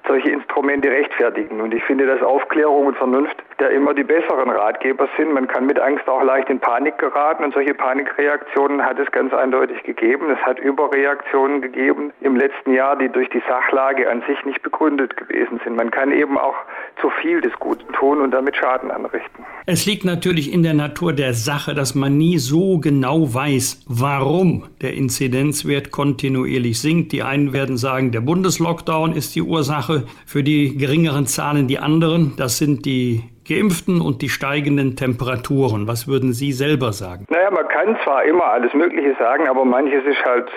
solche Instrumente rechtfertigen. Und ich finde, dass Aufklärung und Vernunft da immer die besseren Ratgeber sind. Man kann mit Angst auch leicht in Panik geraten und solche Panikreaktionen hat es ganz eindeutig gegeben. Es hat Überreaktionen gegeben im letzten Jahr, die durch die Sachlage an sich nicht begründet gewesen sind. Man kann eben auch zu viel des Guten tun und damit Schaden anrichten. Es liegt natürlich in der Natur der Sache, dass man nie so genau weiß, warum der Inzidenzwert kontinuierlich sinkt. Die einen werden sagen, der Bundeslockdown ist die Ursache für die geringeren Zahlen. Die anderen, das sind die Geimpften und die steigenden Temperaturen. Was würden Sie selber sagen? Naja, man kann zwar immer alles Mögliche sagen, aber manches ist halt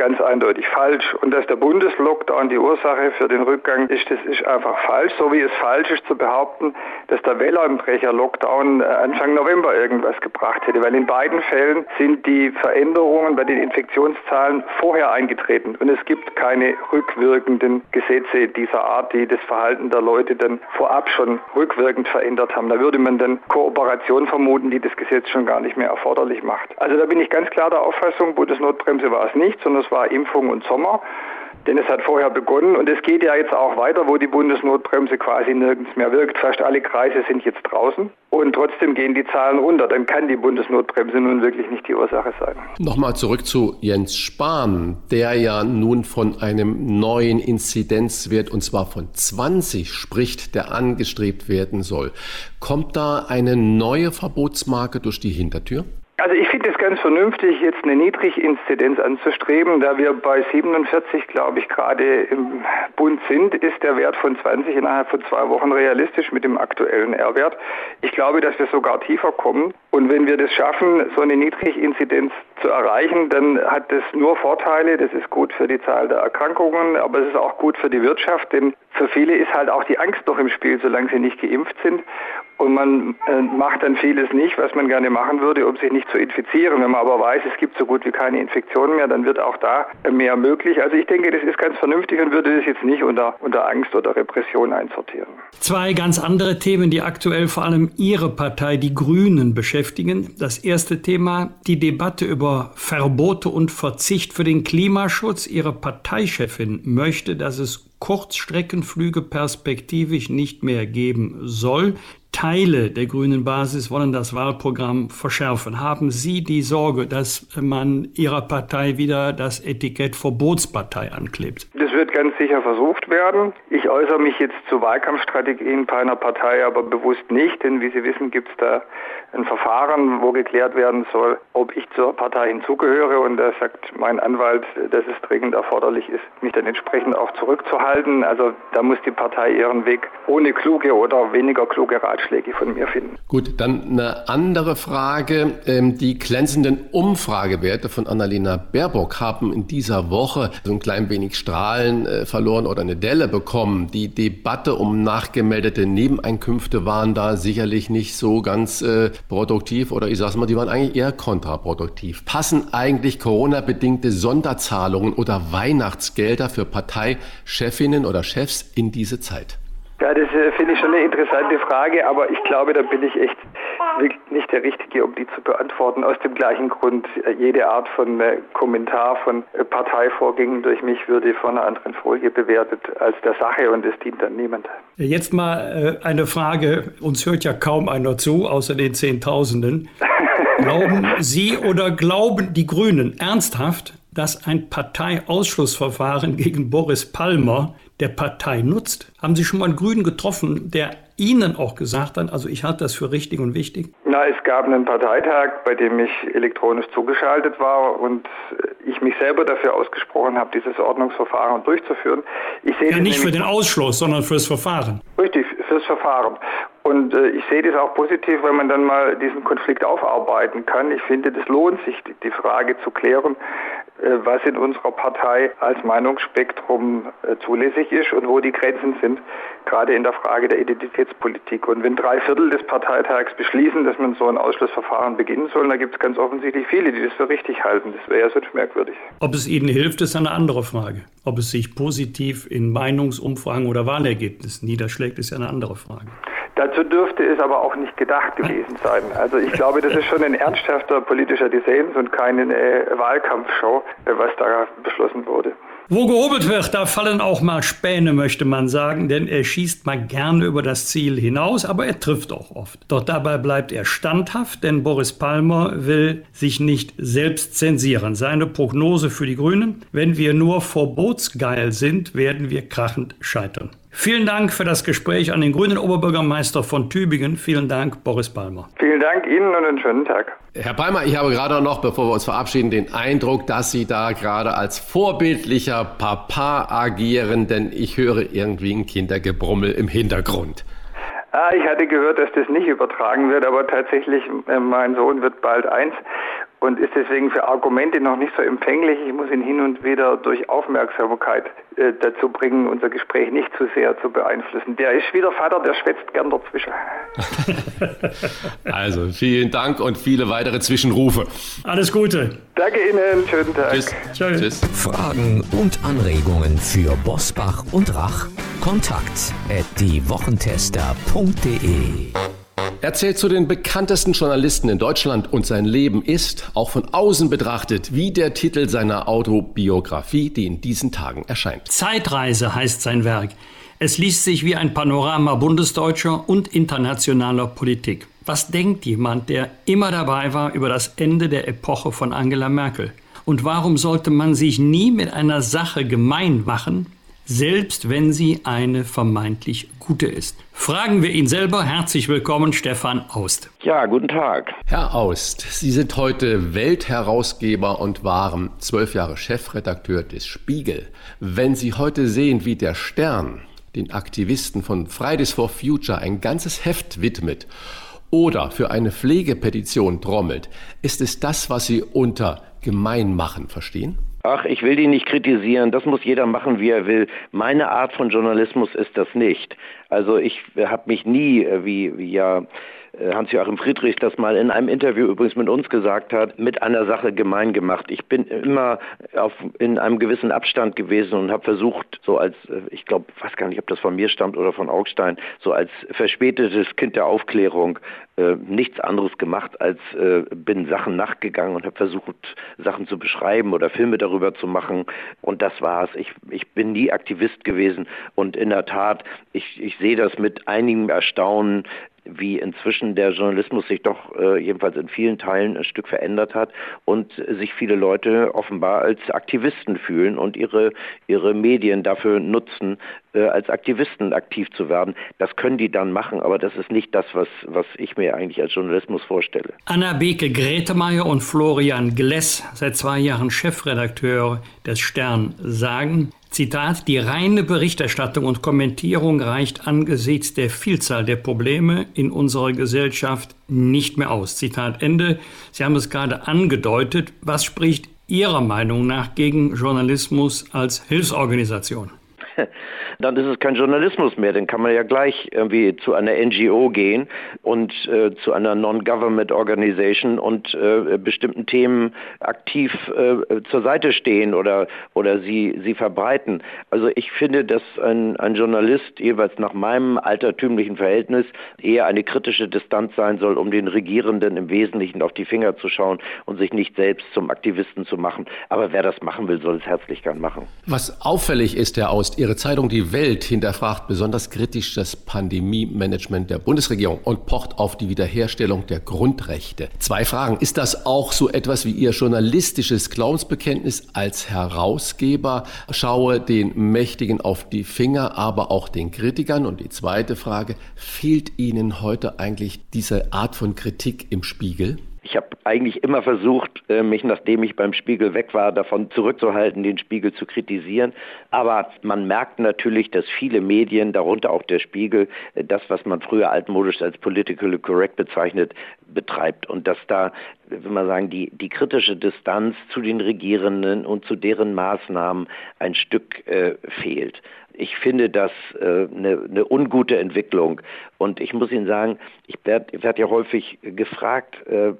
ganz eindeutig falsch. Und dass der Bundeslockdown die Ursache für den Rückgang ist, das ist einfach falsch. So wie es falsch ist zu behaupten, dass der Wellenbrecher-Lockdown äh, Anfang November irgendwas gebracht hätte. Weil in beiden Fällen sind die Veränderungen bei den Infektionszahlen vorher eingetreten. Und es gibt keine rückwirkenden Gesetze dieser Art, die das Verhalten der Leute dann vorab schon rückwirkend verändert haben. Da würde man dann Kooperation vermuten, die das Gesetz schon gar nicht mehr erforderlich macht. Also da bin ich ganz klar der Auffassung, Bundesnotbremse war es nicht, sondern es war Impfung und Sommer. Denn es hat vorher begonnen und es geht ja jetzt auch weiter, wo die Bundesnotbremse quasi nirgends mehr wirkt. Fast alle Kreise sind jetzt draußen und trotzdem gehen die Zahlen runter. Dann kann die Bundesnotbremse nun wirklich nicht die Ursache sein. Nochmal zurück zu Jens Spahn, der ja nun von einem neuen Inzidenzwert und zwar von 20 spricht, der angestrebt werden soll. Kommt da eine neue Verbotsmarke durch die Hintertür? Also ich finde es ganz vernünftig, jetzt eine Niedriginzidenz anzustreben. Da wir bei 47, glaube ich, gerade im Bund sind, ist der Wert von 20 innerhalb von zwei Wochen realistisch mit dem aktuellen R-Wert. Ich glaube, dass wir sogar tiefer kommen. Und wenn wir das schaffen, so eine Niedriginzidenz zu erreichen, dann hat das nur Vorteile. Das ist gut für die Zahl der Erkrankungen, aber es ist auch gut für die Wirtschaft, denn für viele ist halt auch die Angst noch im Spiel, solange sie nicht geimpft sind. Und man äh, macht dann vieles nicht, was man gerne machen würde, um sich nicht zu infizieren. Wenn man aber weiß, es gibt so gut wie keine Infektionen mehr, dann wird auch da mehr möglich. Also ich denke, das ist ganz vernünftig und würde das jetzt nicht unter, unter Angst oder Repression einsortieren. Zwei ganz andere Themen, die aktuell vor allem Ihre Partei, die Grünen, beschäftigen. Das erste Thema, die Debatte über Verbote und Verzicht für den Klimaschutz. Ihre Parteichefin möchte, dass es Kurzstreckenflüge perspektivisch nicht mehr geben soll. Teile der grünen Basis wollen das Wahlprogramm verschärfen. Haben Sie die Sorge, dass man Ihrer Partei wieder das Etikett Verbotspartei anklebt? Das ganz sicher versucht werden. Ich äußere mich jetzt zu Wahlkampfstrategien bei einer Partei aber bewusst nicht, denn wie Sie wissen, gibt es da ein Verfahren, wo geklärt werden soll, ob ich zur Partei hinzugehöre. Und da sagt mein Anwalt, dass es dringend erforderlich ist, mich dann entsprechend auch zurückzuhalten. Also da muss die Partei ihren Weg ohne kluge oder weniger kluge Ratschläge von mir finden. Gut, dann eine andere Frage. Ähm, die glänzenden Umfragewerte von Annalena Baerbock haben in dieser Woche so ein klein wenig Strahlen äh, verloren oder eine Delle bekommen. Die Debatte um nachgemeldete Nebeneinkünfte waren da sicherlich nicht so ganz äh, produktiv oder ich sag's mal, die waren eigentlich eher kontraproduktiv. Passen eigentlich Corona-bedingte Sonderzahlungen oder Weihnachtsgelder für Parteichefinnen oder Chefs in diese Zeit? Ja, das äh, finde ich schon eine interessante Frage, aber ich glaube, da bin ich echt nicht der Richtige, um die zu beantworten. Aus dem gleichen Grund, äh, jede Art von äh, Kommentar von Parteivorgängen durch mich würde von einer anderen Folie bewertet als der Sache und es dient dann niemand. Jetzt mal eine Frage. Uns hört ja kaum einer zu, außer den Zehntausenden. Glauben Sie oder glauben die Grünen ernsthaft, dass ein Parteiausschlussverfahren gegen Boris Palmer der Partei nutzt? Haben Sie schon mal einen Grünen getroffen, der Ihnen auch gesagt hat, also ich halte das für richtig und wichtig? Na, es gab einen Parteitag, bei dem ich elektronisch zugeschaltet war und ich mich selber dafür ausgesprochen habe, dieses Ordnungsverfahren durchzuführen. Ich sehe ja, nicht für den Ausschluss, sondern fürs Verfahren. Richtig, fürs Verfahren. Und äh, ich sehe das auch positiv, wenn man dann mal diesen Konflikt aufarbeiten kann. Ich finde, das lohnt sich, die Frage zu klären, was in unserer Partei als Meinungsspektrum äh, zulässig ist und wo die Grenzen sind, gerade in der Frage der Identitätspolitik. Und wenn drei Viertel des Parteitags beschließen, dass man so ein Ausschlussverfahren beginnen soll, dann gibt es ganz offensichtlich viele, die das für richtig halten. Das wäre ja sonst merkwürdig. Ob es Ihnen hilft, ist eine andere Frage. Ob es sich positiv in Meinungsumfragen oder Wahlergebnissen niederschlägt, ist ja eine andere Frage. Dazu dürfte es aber auch nicht gedacht gewesen sein. Also ich glaube, das ist schon ein ernsthafter politischer Dissens und keine äh, Wahlkampfshow, äh, was da beschlossen wurde. Wo gehobelt wird, da fallen auch mal Späne, möchte man sagen, denn er schießt mal gerne über das Ziel hinaus, aber er trifft auch oft. Doch dabei bleibt er standhaft, denn Boris Palmer will sich nicht selbst zensieren. Seine Prognose für die Grünen, wenn wir nur verbotsgeil sind, werden wir krachend scheitern. Vielen Dank für das Gespräch an den grünen Oberbürgermeister von Tübingen. Vielen Dank, Boris Palmer. Vielen Dank Ihnen und einen schönen Tag. Herr Palmer, ich habe gerade noch, bevor wir uns verabschieden, den Eindruck, dass Sie da gerade als vorbildlicher Papa agieren, denn ich höre irgendwie ein Kindergebrummel im Hintergrund. Ah, ich hatte gehört, dass das nicht übertragen wird, aber tatsächlich, äh, mein Sohn wird bald eins und ist deswegen für Argumente noch nicht so empfänglich. Ich muss ihn hin und wieder durch Aufmerksamkeit äh, dazu bringen, unser Gespräch nicht zu sehr zu beeinflussen. Der ist wieder Vater, der schwätzt gern dazwischen. also vielen Dank und viele weitere Zwischenrufe. Alles Gute. Danke Ihnen, schönen Tag. Tschüss. Tschüss. Fragen und Anregungen für Bosbach und Rach? Kontakt at diewochentester.de er zählt zu den bekanntesten Journalisten in Deutschland und sein Leben ist, auch von außen betrachtet, wie der Titel seiner Autobiografie, die in diesen Tagen erscheint. Zeitreise heißt sein Werk. Es liest sich wie ein Panorama bundesdeutscher und internationaler Politik. Was denkt jemand, der immer dabei war über das Ende der Epoche von Angela Merkel? Und warum sollte man sich nie mit einer Sache gemein machen, selbst wenn sie eine vermeintlich gute ist. Fragen wir ihn selber. Herzlich willkommen, Stefan Aust. Ja, guten Tag. Herr Aust, Sie sind heute Weltherausgeber und waren zwölf Jahre Chefredakteur des Spiegel. Wenn Sie heute sehen, wie der Stern den Aktivisten von Fridays for Future ein ganzes Heft widmet oder für eine Pflegepetition trommelt, ist es das, was Sie unter Gemeinmachen verstehen? Ach, ich will die nicht kritisieren. Das muss jeder machen, wie er will. Meine Art von Journalismus ist das nicht. Also ich habe mich nie, äh, wie, wie ja Hans-Joachim Friedrich das mal in einem Interview übrigens mit uns gesagt hat, mit einer Sache gemein gemacht. Ich bin immer auf, in einem gewissen Abstand gewesen und habe versucht, so als, äh, ich glaube, weiß gar nicht, ob das von mir stammt oder von Augstein, so als verspätetes Kind der Aufklärung äh, nichts anderes gemacht, als äh, bin Sachen nachgegangen und habe versucht, Sachen zu beschreiben oder Filme darüber zu machen. Und das war's. Ich, ich bin nie Aktivist gewesen und in der Tat, ich, ich sehe das mit einigem Erstaunen, wie inzwischen der Journalismus sich doch äh, jedenfalls in vielen Teilen ein Stück verändert hat und sich viele Leute offenbar als Aktivisten fühlen und ihre, ihre Medien dafür nutzen, äh, als Aktivisten aktiv zu werden. Das können die dann machen, aber das ist nicht das, was, was ich mir eigentlich als Journalismus vorstelle. Anna Beke Gretemeyer und Florian Gless, seit zwei Jahren Chefredakteur des Stern, sagen, Zitat, die reine Berichterstattung und Kommentierung reicht angesichts der Vielzahl der Probleme in unserer Gesellschaft nicht mehr aus. Zitat Ende. Sie haben es gerade angedeutet. Was spricht Ihrer Meinung nach gegen Journalismus als Hilfsorganisation? Dann ist es kein Journalismus mehr. Dann kann man ja gleich irgendwie zu einer NGO gehen und äh, zu einer Non-Government Organization und äh, bestimmten Themen aktiv äh, zur Seite stehen oder, oder sie, sie verbreiten. Also ich finde, dass ein, ein Journalist jeweils nach meinem altertümlichen Verhältnis eher eine kritische Distanz sein soll, um den Regierenden im Wesentlichen auf die Finger zu schauen und sich nicht selbst zum Aktivisten zu machen. Aber wer das machen will, soll es herzlich gern machen. Was auffällig ist, Herr Aust, Ihre Zeitung Die Welt hinterfragt besonders kritisch das Pandemie-Management der Bundesregierung und pocht auf die Wiederherstellung der Grundrechte. Zwei Fragen. Ist das auch so etwas wie Ihr journalistisches Glaubensbekenntnis als Herausgeber? Schaue den Mächtigen auf die Finger, aber auch den Kritikern. Und die zweite Frage, fehlt Ihnen heute eigentlich diese Art von Kritik im Spiegel? Ich habe eigentlich immer versucht, äh, mich, nachdem ich beim Spiegel weg war, davon zurückzuhalten, den Spiegel zu kritisieren. Aber man merkt natürlich, dass viele Medien, darunter auch der Spiegel, äh, das, was man früher altmodisch als politically correct bezeichnet, betreibt. Und dass da, will man sagen, die, die kritische Distanz zu den Regierenden und zu deren Maßnahmen ein Stück äh, fehlt ich finde das äh, eine, eine ungute Entwicklung. Und ich muss Ihnen sagen, ich werde werd ja häufig gefragt, äh,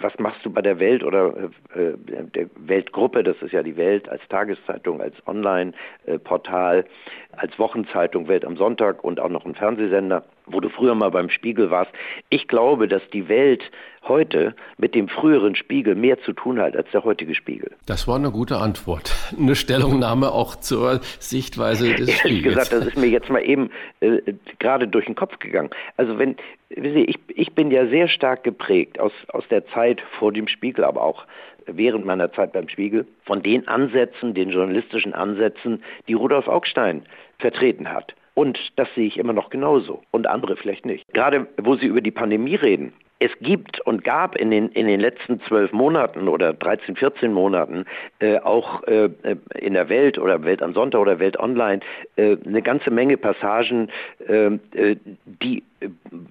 was machst du bei der Welt oder äh, der Weltgruppe, das ist ja die Welt als Tageszeitung, als Online-Portal, als Wochenzeitung Welt am Sonntag und auch noch ein Fernsehsender wo du früher mal beim Spiegel warst. Ich glaube, dass die Welt heute mit dem früheren Spiegel mehr zu tun hat als der heutige Spiegel. Das war eine gute Antwort. Eine Stellungnahme auch zur Sichtweise des Ehrlich Spiegels. gesagt, das ist mir jetzt mal eben äh, gerade durch den Kopf gegangen. Also wenn, ich, ich bin ja sehr stark geprägt aus, aus der Zeit vor dem Spiegel, aber auch während meiner Zeit beim Spiegel, von den Ansätzen, den journalistischen Ansätzen, die Rudolf Augstein vertreten hat. Und das sehe ich immer noch genauso und andere vielleicht nicht. Gerade wo Sie über die Pandemie reden, es gibt und gab in den, in den letzten zwölf Monaten oder 13, 14 Monaten äh, auch äh, in der Welt oder Welt am Sonntag oder Welt Online äh, eine ganze Menge Passagen, äh, äh, die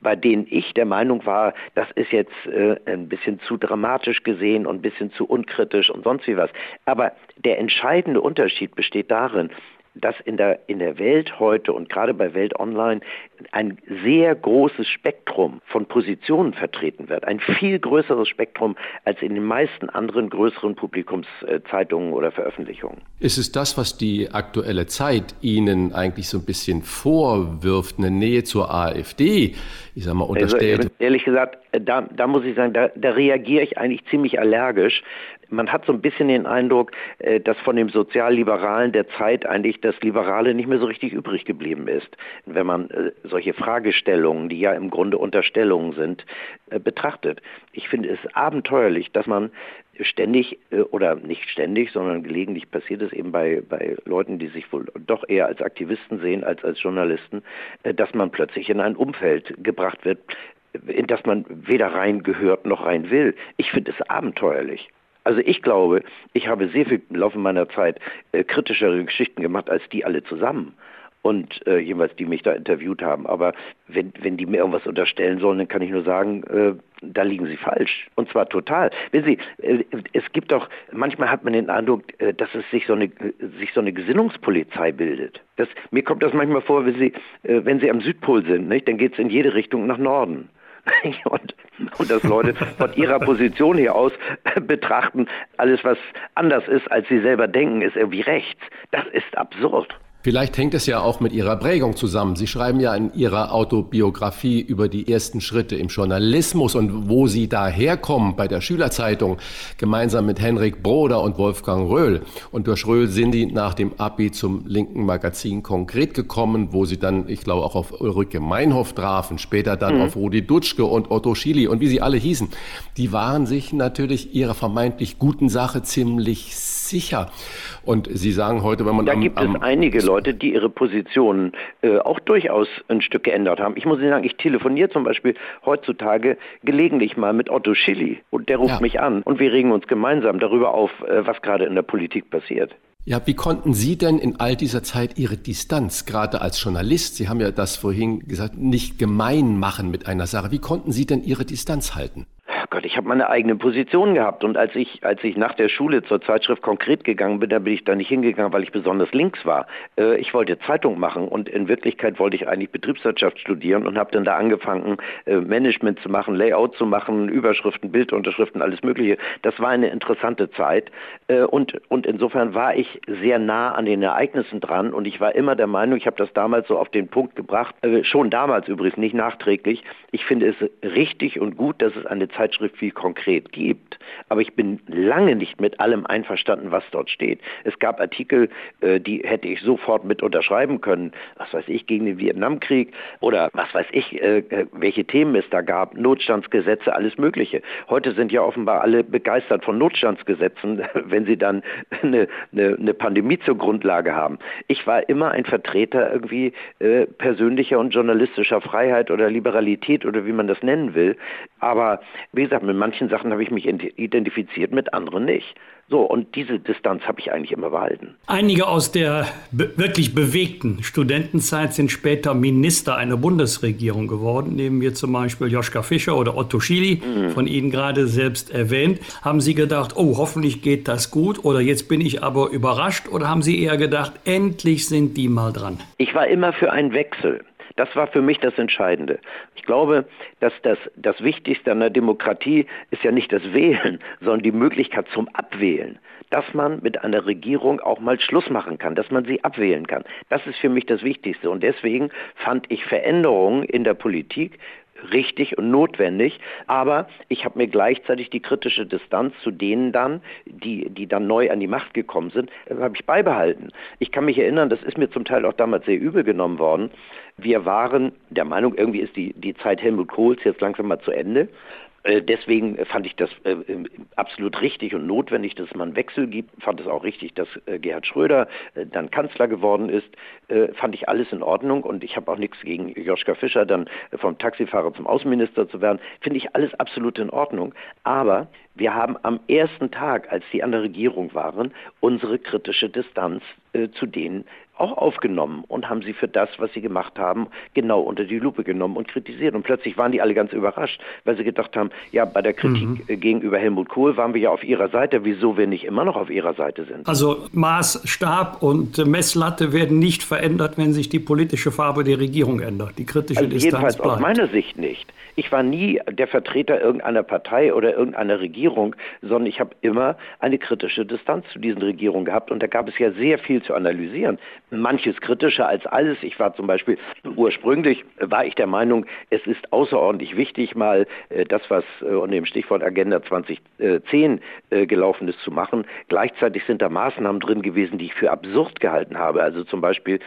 bei denen ich der Meinung war, das ist jetzt äh, ein bisschen zu dramatisch gesehen und ein bisschen zu unkritisch und sonst wie was. Aber der entscheidende Unterschied besteht darin, dass in der, in der Welt heute und gerade bei Welt Online ein sehr großes Spektrum von Positionen vertreten wird. Ein viel größeres Spektrum als in den meisten anderen größeren Publikumszeitungen oder Veröffentlichungen. Ist es das, was die aktuelle Zeit Ihnen eigentlich so ein bisschen vorwirft, eine Nähe zur AfD? Ich sag mal, also, unterstellt. Also, ehrlich gesagt, da, da muss ich sagen, da, da reagiere ich eigentlich ziemlich allergisch, man hat so ein bisschen den Eindruck, äh, dass von dem Sozialliberalen der Zeit eigentlich das Liberale nicht mehr so richtig übrig geblieben ist. Wenn man äh, solche Fragestellungen, die ja im Grunde Unterstellungen sind, äh, betrachtet. Ich finde es abenteuerlich, dass man ständig oder nicht ständig, sondern gelegentlich passiert es eben bei, bei Leuten, die sich wohl doch eher als Aktivisten sehen als als Journalisten, dass man plötzlich in ein Umfeld gebracht wird, in das man weder rein gehört noch rein will. Ich finde es abenteuerlich. Also ich glaube, ich habe sehr viel im Laufe meiner Zeit äh, kritischere Geschichten gemacht als die alle zusammen. und äh, jeweils die mich da interviewt haben. Aber wenn, wenn die mir irgendwas unterstellen sollen, dann kann ich nur sagen, äh, da liegen sie falsch. Und zwar total. Wissen Sie, äh, es gibt doch, manchmal hat man den Eindruck, äh, dass es sich so eine, sich so eine Gesinnungspolizei bildet. Das, mir kommt das manchmal vor, wenn Sie, äh, wenn Sie am Südpol sind, nicht? dann geht es in jede Richtung nach Norden. und, und dass Leute von ihrer Position hier aus betrachten, alles was anders ist, als sie selber denken, ist irgendwie rechts. Das ist absurd. Vielleicht hängt es ja auch mit Ihrer Prägung zusammen. Sie schreiben ja in Ihrer Autobiografie über die ersten Schritte im Journalismus und wo Sie daherkommen bei der Schülerzeitung, gemeinsam mit Henrik Broder und Wolfgang Röhl. Und durch Röhl sind die nach dem Abi zum linken Magazin konkret gekommen, wo Sie dann, ich glaube, auch auf Ulrike Meinhof trafen, später dann mhm. auf Rudi Dutschke und Otto Schily und wie sie alle hießen. Die waren sich natürlich ihrer vermeintlich guten Sache ziemlich sicher. Und Sie sagen heute, wenn man da am, gibt es einige Leute, die ihre Positionen äh, auch durchaus ein Stück geändert haben. Ich muss Ihnen sagen, ich telefoniere zum Beispiel heutzutage gelegentlich mal mit Otto Schilly und der ruft ja. mich an und wir regen uns gemeinsam darüber auf, äh, was gerade in der Politik passiert. Ja, wie konnten Sie denn in all dieser Zeit Ihre Distanz, gerade als Journalist, Sie haben ja das vorhin gesagt, nicht gemein machen mit einer Sache, wie konnten Sie denn Ihre Distanz halten? Gott, ich habe meine eigene Position gehabt und als ich, als ich nach der Schule zur Zeitschrift konkret gegangen bin, da bin ich da nicht hingegangen, weil ich besonders links war. Äh, ich wollte Zeitung machen und in Wirklichkeit wollte ich eigentlich Betriebswirtschaft studieren und habe dann da angefangen, äh, Management zu machen, Layout zu machen, Überschriften, Bildunterschriften, alles Mögliche. Das war eine interessante Zeit äh, und, und insofern war ich sehr nah an den Ereignissen dran und ich war immer der Meinung, ich habe das damals so auf den Punkt gebracht, äh, schon damals übrigens, nicht nachträglich, ich finde es richtig und gut, dass es eine Zeitschrift Zeitschrift viel konkret gibt. Aber ich bin lange nicht mit allem einverstanden, was dort steht. Es gab Artikel, äh, die hätte ich sofort mit unterschreiben können. Was weiß ich, gegen den Vietnamkrieg oder was weiß ich, äh, äh, welche Themen es da gab. Notstandsgesetze, alles Mögliche. Heute sind ja offenbar alle begeistert von Notstandsgesetzen, wenn sie dann eine, eine, eine Pandemie zur Grundlage haben. Ich war immer ein Vertreter irgendwie äh, persönlicher und journalistischer Freiheit oder Liberalität oder wie man das nennen will. Aber wie gesagt, mit manchen Sachen habe ich mich identifiziert, mit anderen nicht. So, und diese Distanz habe ich eigentlich immer behalten. Einige aus der be wirklich bewegten Studentenzeit sind später Minister einer Bundesregierung geworden. Nehmen wir zum Beispiel Joschka Fischer oder Otto Schily, mhm. von Ihnen gerade selbst erwähnt. Haben Sie gedacht, oh, hoffentlich geht das gut oder jetzt bin ich aber überrascht oder haben Sie eher gedacht, endlich sind die mal dran? Ich war immer für einen Wechsel. Das war für mich das Entscheidende. Ich glaube, dass das, das Wichtigste an der Demokratie ist ja nicht das Wählen, sondern die Möglichkeit zum Abwählen. Dass man mit einer Regierung auch mal Schluss machen kann, dass man sie abwählen kann. Das ist für mich das Wichtigste. Und deswegen fand ich Veränderungen in der Politik richtig und notwendig, aber ich habe mir gleichzeitig die kritische Distanz zu denen dann, die, die dann neu an die Macht gekommen sind, äh, habe ich beibehalten. Ich kann mich erinnern, das ist mir zum Teil auch damals sehr übel genommen worden. Wir waren der Meinung, irgendwie ist die, die Zeit Helmut Kohls jetzt langsam mal zu Ende. Äh, deswegen fand ich das äh, absolut richtig und notwendig, dass einen Wechsel gibt. Fand es auch richtig, dass äh, Gerhard Schröder dann Kanzler geworden ist. Fand ich alles in Ordnung und ich habe auch nichts gegen Joschka Fischer dann vom Taxifahrer zum Außenminister zu werden. Finde ich alles absolut in Ordnung. Aber wir haben am ersten Tag, als sie an der Regierung waren, unsere kritische Distanz zu denen auch aufgenommen und haben sie für das, was sie gemacht haben, genau unter die Lupe genommen und kritisiert. Und plötzlich waren die alle ganz überrascht, weil sie gedacht haben, ja, bei der Kritik mhm. Äh, gegenüber Helmut Kohl waren wir ja auf ihrer Seite, wieso wir nicht immer noch auf ihrer Seite sind. Also Maßstab und Messlatte werden nicht verändert, wenn sich die politische Farbe der Regierung ändert. Die kritische also Distanz jedenfalls bleibt. aus meiner Sicht nicht. Ich war nie der Vertreter irgendeiner Partei oder irgendeiner Regierung, sondern ich habe immer eine kritische Distanz zu diesen Regierungen gehabt. Und da gab es ja sehr viel zu analysieren. Manches kritischer als alles. Ich war zum Beispiel ursprünglich, war ich der Meinung, es ist außerordentlich wichtig, mal äh, das, was äh, unter dem Stichwort Agenda 2010 äh, gelaufen ist, zu machen. Gleichzeitig sind da Maßnahmen drin gewesen, die ich für absurd gehalten habe. Also zum Beispiel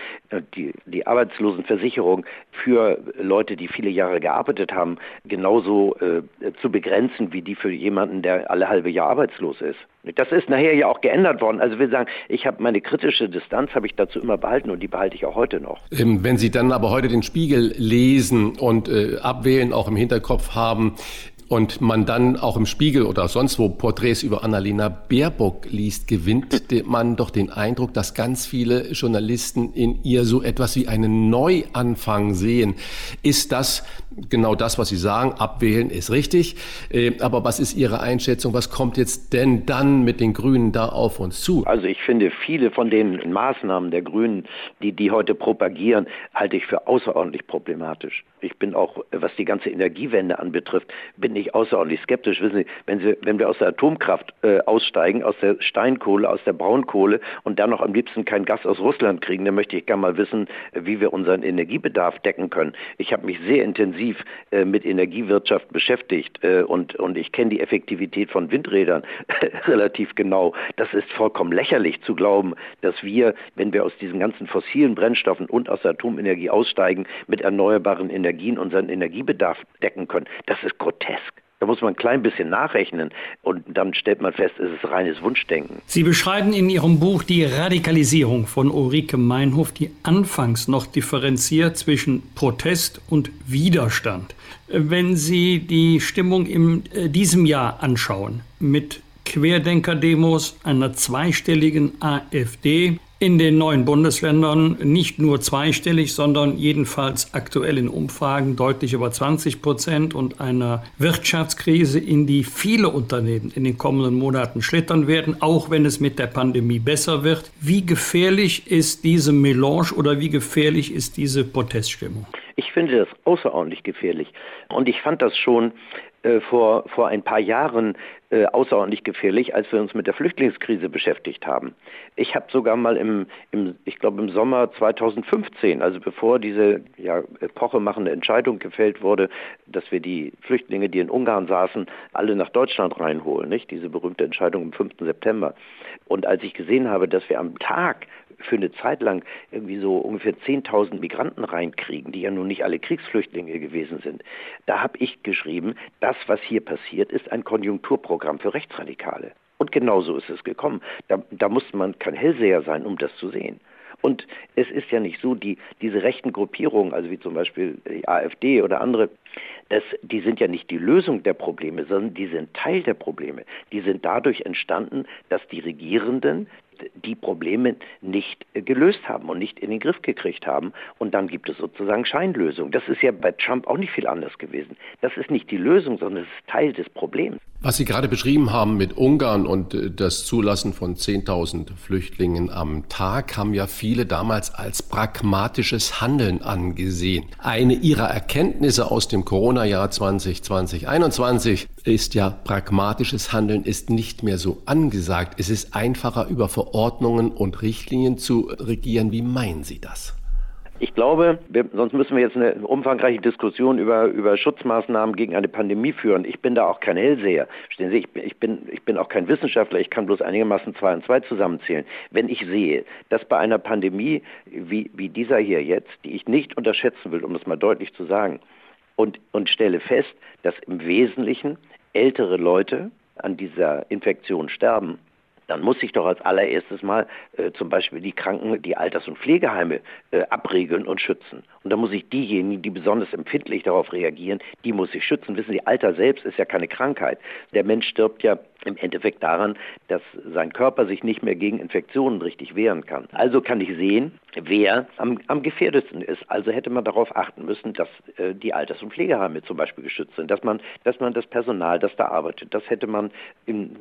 die, die Arbeitslosenversicherung für Leute, die viele Jahre gearbeitet haben, genauso zu begrenzen wie die für jemanden, der alle halbe Jahr arbeitslos ist. Das ist nachher ja auch geändert worden. Also wir sagen, ich habe meine kritische Distanz habe ich dazu immer behalten und die behalte ich auch heute noch. Ähm, wenn Sie dann aber heute den Spiegel lesen und äh, abwählen auch im Hinterkopf haben, und man dann auch im Spiegel oder sonst wo Porträts über Annalena Baerbock liest, gewinnt man doch den Eindruck, dass ganz viele Journalisten in ihr so etwas wie einen Neuanfang sehen. Ist das genau das, was Sie sagen? Abwählen ist richtig. Äh, aber was ist Ihre Einschätzung? Was kommt jetzt denn dann mit den Grünen da auf uns zu? Also ich finde, viele von den Maßnahmen der Grünen, die die heute propagieren, halte ich für außerordentlich problematisch. Ich bin auch, was die ganze Energiewende anbetrifft, bin ich außerordentlich skeptisch. Wissen Sie, wenn, Sie, wenn wir aus der Atomkraft äh, aussteigen, aus der Steinkohle, aus der Braunkohle und dann noch am liebsten kein Gas aus Russland kriegen, dann möchte ich gerne mal wissen, wie wir unseren Energiebedarf decken können. Ich habe mich sehr intensiv äh, mit Energiewirtschaft beschäftigt äh, und, und ich kenne die Effektivität von Windrädern relativ genau. Das ist vollkommen lächerlich zu glauben, dass wir, wenn wir aus diesen ganzen fossilen Brennstoffen und aus der Atomenergie aussteigen, mit erneuerbaren Energien unseren Energiebedarf decken können. Das ist grotesk. Da muss man ein klein bisschen nachrechnen und dann stellt man fest, es ist reines Wunschdenken. Sie beschreiben in Ihrem Buch die Radikalisierung von Ulrike Meinhof, die anfangs noch differenziert zwischen Protest und Widerstand. Wenn Sie die Stimmung in äh, diesem Jahr anschauen, mit Querdenker-Demos, einer zweistelligen AfD, in den neuen Bundesländern nicht nur zweistellig, sondern jedenfalls aktuell in Umfragen deutlich über 20 Prozent und einer Wirtschaftskrise, in die viele Unternehmen in den kommenden Monaten schlittern werden, auch wenn es mit der Pandemie besser wird. Wie gefährlich ist diese Melange oder wie gefährlich ist diese Proteststimmung? Ich finde das außerordentlich gefährlich. Und ich fand das schon äh, vor, vor ein paar Jahren äh, außerordentlich gefährlich, als wir uns mit der Flüchtlingskrise beschäftigt haben. Ich habe sogar mal im, im ich glaube im Sommer 2015, also bevor diese ja, epochemachende Entscheidung gefällt wurde, dass wir die Flüchtlinge, die in Ungarn saßen, alle nach Deutschland reinholen, nicht? Diese berühmte Entscheidung am 5. September. Und als ich gesehen habe, dass wir am Tag für eine Zeit lang irgendwie so ungefähr 10.000 Migranten reinkriegen, die ja nun nicht alle Kriegsflüchtlinge gewesen sind. Da habe ich geschrieben, das, was hier passiert, ist ein Konjunkturprogramm für Rechtsradikale. Und genau so ist es gekommen. Da, da muss man kein Hellseher sein, um das zu sehen. Und es ist ja nicht so, die, diese rechten Gruppierungen, also wie zum Beispiel die AfD oder andere, das, die sind ja nicht die Lösung der Probleme, sondern die sind Teil der Probleme. Die sind dadurch entstanden, dass die Regierenden die Probleme nicht gelöst haben und nicht in den Griff gekriegt haben. Und dann gibt es sozusagen Scheinlösungen. Das ist ja bei Trump auch nicht viel anders gewesen. Das ist nicht die Lösung, sondern es ist Teil des Problems. Was Sie gerade beschrieben haben mit Ungarn und äh, das Zulassen von 10.000 Flüchtlingen am Tag, haben ja viele damals als pragmatisches Handeln angesehen. Eine ihrer Erkenntnisse aus dem Corona-Jahr 2020-21 ist ja, pragmatisches Handeln ist nicht mehr so angesagt. Es ist einfacher, über Verordnungen und Richtlinien zu regieren. Wie meinen Sie das? Ich glaube, wir, sonst müssen wir jetzt eine umfangreiche Diskussion über, über Schutzmaßnahmen gegen eine Pandemie führen. Ich bin da auch kein Hellseher. Verstehen Sie, ich, ich, bin, ich bin auch kein Wissenschaftler. Ich kann bloß einigermaßen zwei und zwei zusammenzählen. Wenn ich sehe, dass bei einer Pandemie wie, wie dieser hier jetzt, die ich nicht unterschätzen will, um das mal deutlich zu sagen, und, und stelle fest, dass im Wesentlichen ältere Leute an dieser Infektion sterben, dann muss ich doch als allererstes mal äh, zum Beispiel die Kranken, die Alters- und Pflegeheime äh, abriegeln und schützen. Und da muss ich diejenigen, die besonders empfindlich darauf reagieren, die muss ich schützen. Wissen Sie, Alter selbst ist ja keine Krankheit. Der Mensch stirbt ja im Endeffekt daran, dass sein Körper sich nicht mehr gegen Infektionen richtig wehren kann. Also kann ich sehen, wer am, am gefährdesten ist. Also hätte man darauf achten müssen, dass äh, die Alters- und Pflegeheime zum Beispiel geschützt sind, dass man, dass man das Personal, das da arbeitet, das hätte man in,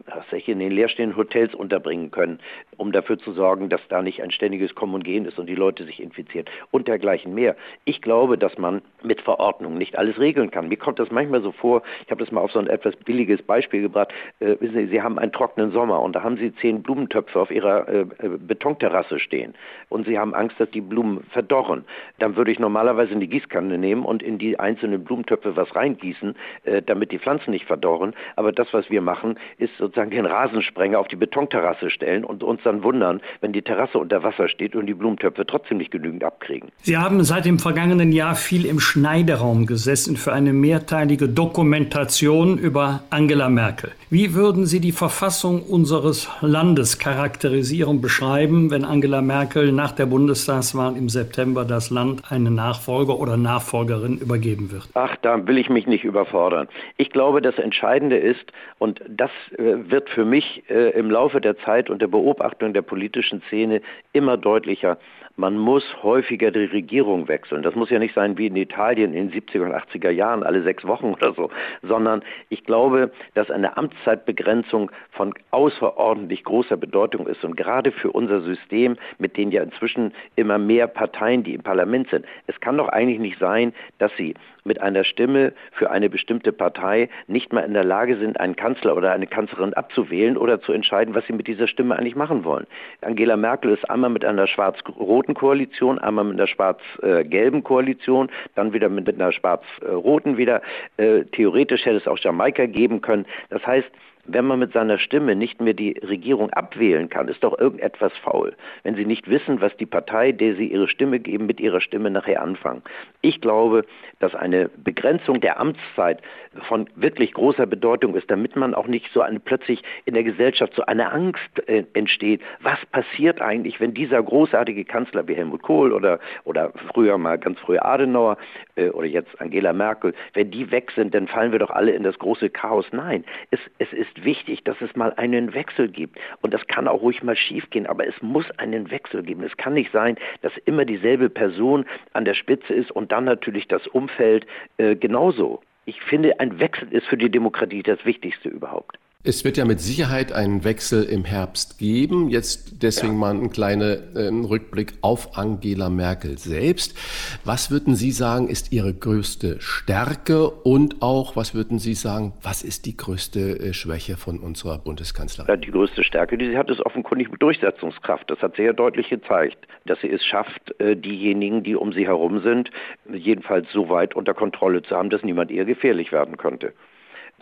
in den leerstehenden Hotels unterbringen können, um dafür zu sorgen, dass da nicht ein ständiges Kommen und Gehen ist und die Leute sich infizieren und dergleichen mehr. Ich glaube, dass man mit Verordnungen nicht alles regeln kann. Mir kommt das manchmal so vor, ich habe das mal auf so ein etwas billiges Beispiel gebracht, äh, wissen Sie, Sie haben einen trockenen Sommer und da haben Sie zehn Blumentöpfe auf Ihrer äh, äh, Betonterrasse stehen und Sie haben Angst, dass die Blumen verdorren. Dann würde ich normalerweise in die Gießkanne nehmen und in die einzelnen Blumentöpfe was reingießen, äh, damit die Pflanzen nicht verdorren. Aber das, was wir machen, ist sozusagen den Rasensprenger auf die Betonterrasse stellen und uns dann wundern, wenn die Terrasse unter Wasser steht und die Blumentöpfe trotzdem nicht genügend abkriegen. Sie haben seit dem vergangenen Jahr viel im Schneideraum gesessen für eine mehrteilige Dokumentation über Angela Merkel. Wie würden Sie die Verfassung unseres Landes charakterisieren, beschreiben, wenn Angela Merkel nach der Bundestagswahl im September das Land einen Nachfolger oder Nachfolgerin übergeben wird? Ach, da will ich mich nicht überfordern. Ich glaube, das Entscheidende ist, und das äh, wird für mich äh, im Laufe der Zeit und der Beobachtung der politischen Szene immer deutlicher, man muss häufiger die Regierung wechseln. Das muss ja nicht sein wie in Italien in den 70er und 80er Jahren, alle sechs Wochen oder so, sondern ich glaube, dass eine Amtszeitbegrenzung von außerordentlich großer Bedeutung ist und gerade für unser System mit den ja inzwischen immer mehr Parteien, die im Parlament sind. Es kann doch eigentlich nicht sein, dass sie mit einer Stimme für eine bestimmte Partei nicht mal in der Lage sind, einen Kanzler oder eine Kanzlerin abzuwählen oder zu entscheiden, was sie mit dieser Stimme eigentlich machen wollen. Angela Merkel ist einmal mit einer schwarz-roten Koalition, einmal mit einer schwarz-gelben Koalition, dann wieder mit einer schwarz-roten wieder. Äh, theoretisch hätte es auch Jamaika geben können. Das heißt, wenn man mit seiner Stimme nicht mehr die Regierung abwählen kann, ist doch irgendetwas faul. Wenn Sie nicht wissen, was die Partei, der Sie Ihre Stimme geben, mit Ihrer Stimme nachher anfangen. Ich glaube, dass eine Begrenzung der Amtszeit von wirklich großer Bedeutung ist, damit man auch nicht so eine, plötzlich in der Gesellschaft so eine Angst äh, entsteht. Was passiert eigentlich, wenn dieser großartige Kanzler wie Helmut Kohl oder, oder früher mal ganz früher Adenauer äh, oder jetzt Angela Merkel, wenn die weg sind, dann fallen wir doch alle in das große Chaos. Nein, es, es ist ist wichtig, dass es mal einen Wechsel gibt. Und das kann auch ruhig mal schiefgehen, aber es muss einen Wechsel geben. Es kann nicht sein, dass immer dieselbe Person an der Spitze ist und dann natürlich das Umfeld äh, genauso. Ich finde, ein Wechsel ist für die Demokratie das Wichtigste überhaupt. Es wird ja mit Sicherheit einen Wechsel im Herbst geben. Jetzt deswegen ja. mal ein kleiner äh, Rückblick auf Angela Merkel selbst. Was würden Sie sagen, ist ihre größte Stärke und auch, was würden Sie sagen, was ist die größte äh, Schwäche von unserer Bundeskanzlerin? Ja, die größte Stärke, die sie hat, ist offenkundig Durchsetzungskraft. Das hat sehr deutlich gezeigt, dass sie es schafft, äh, diejenigen, die um sie herum sind, jedenfalls so weit unter Kontrolle zu haben, dass niemand ihr gefährlich werden könnte.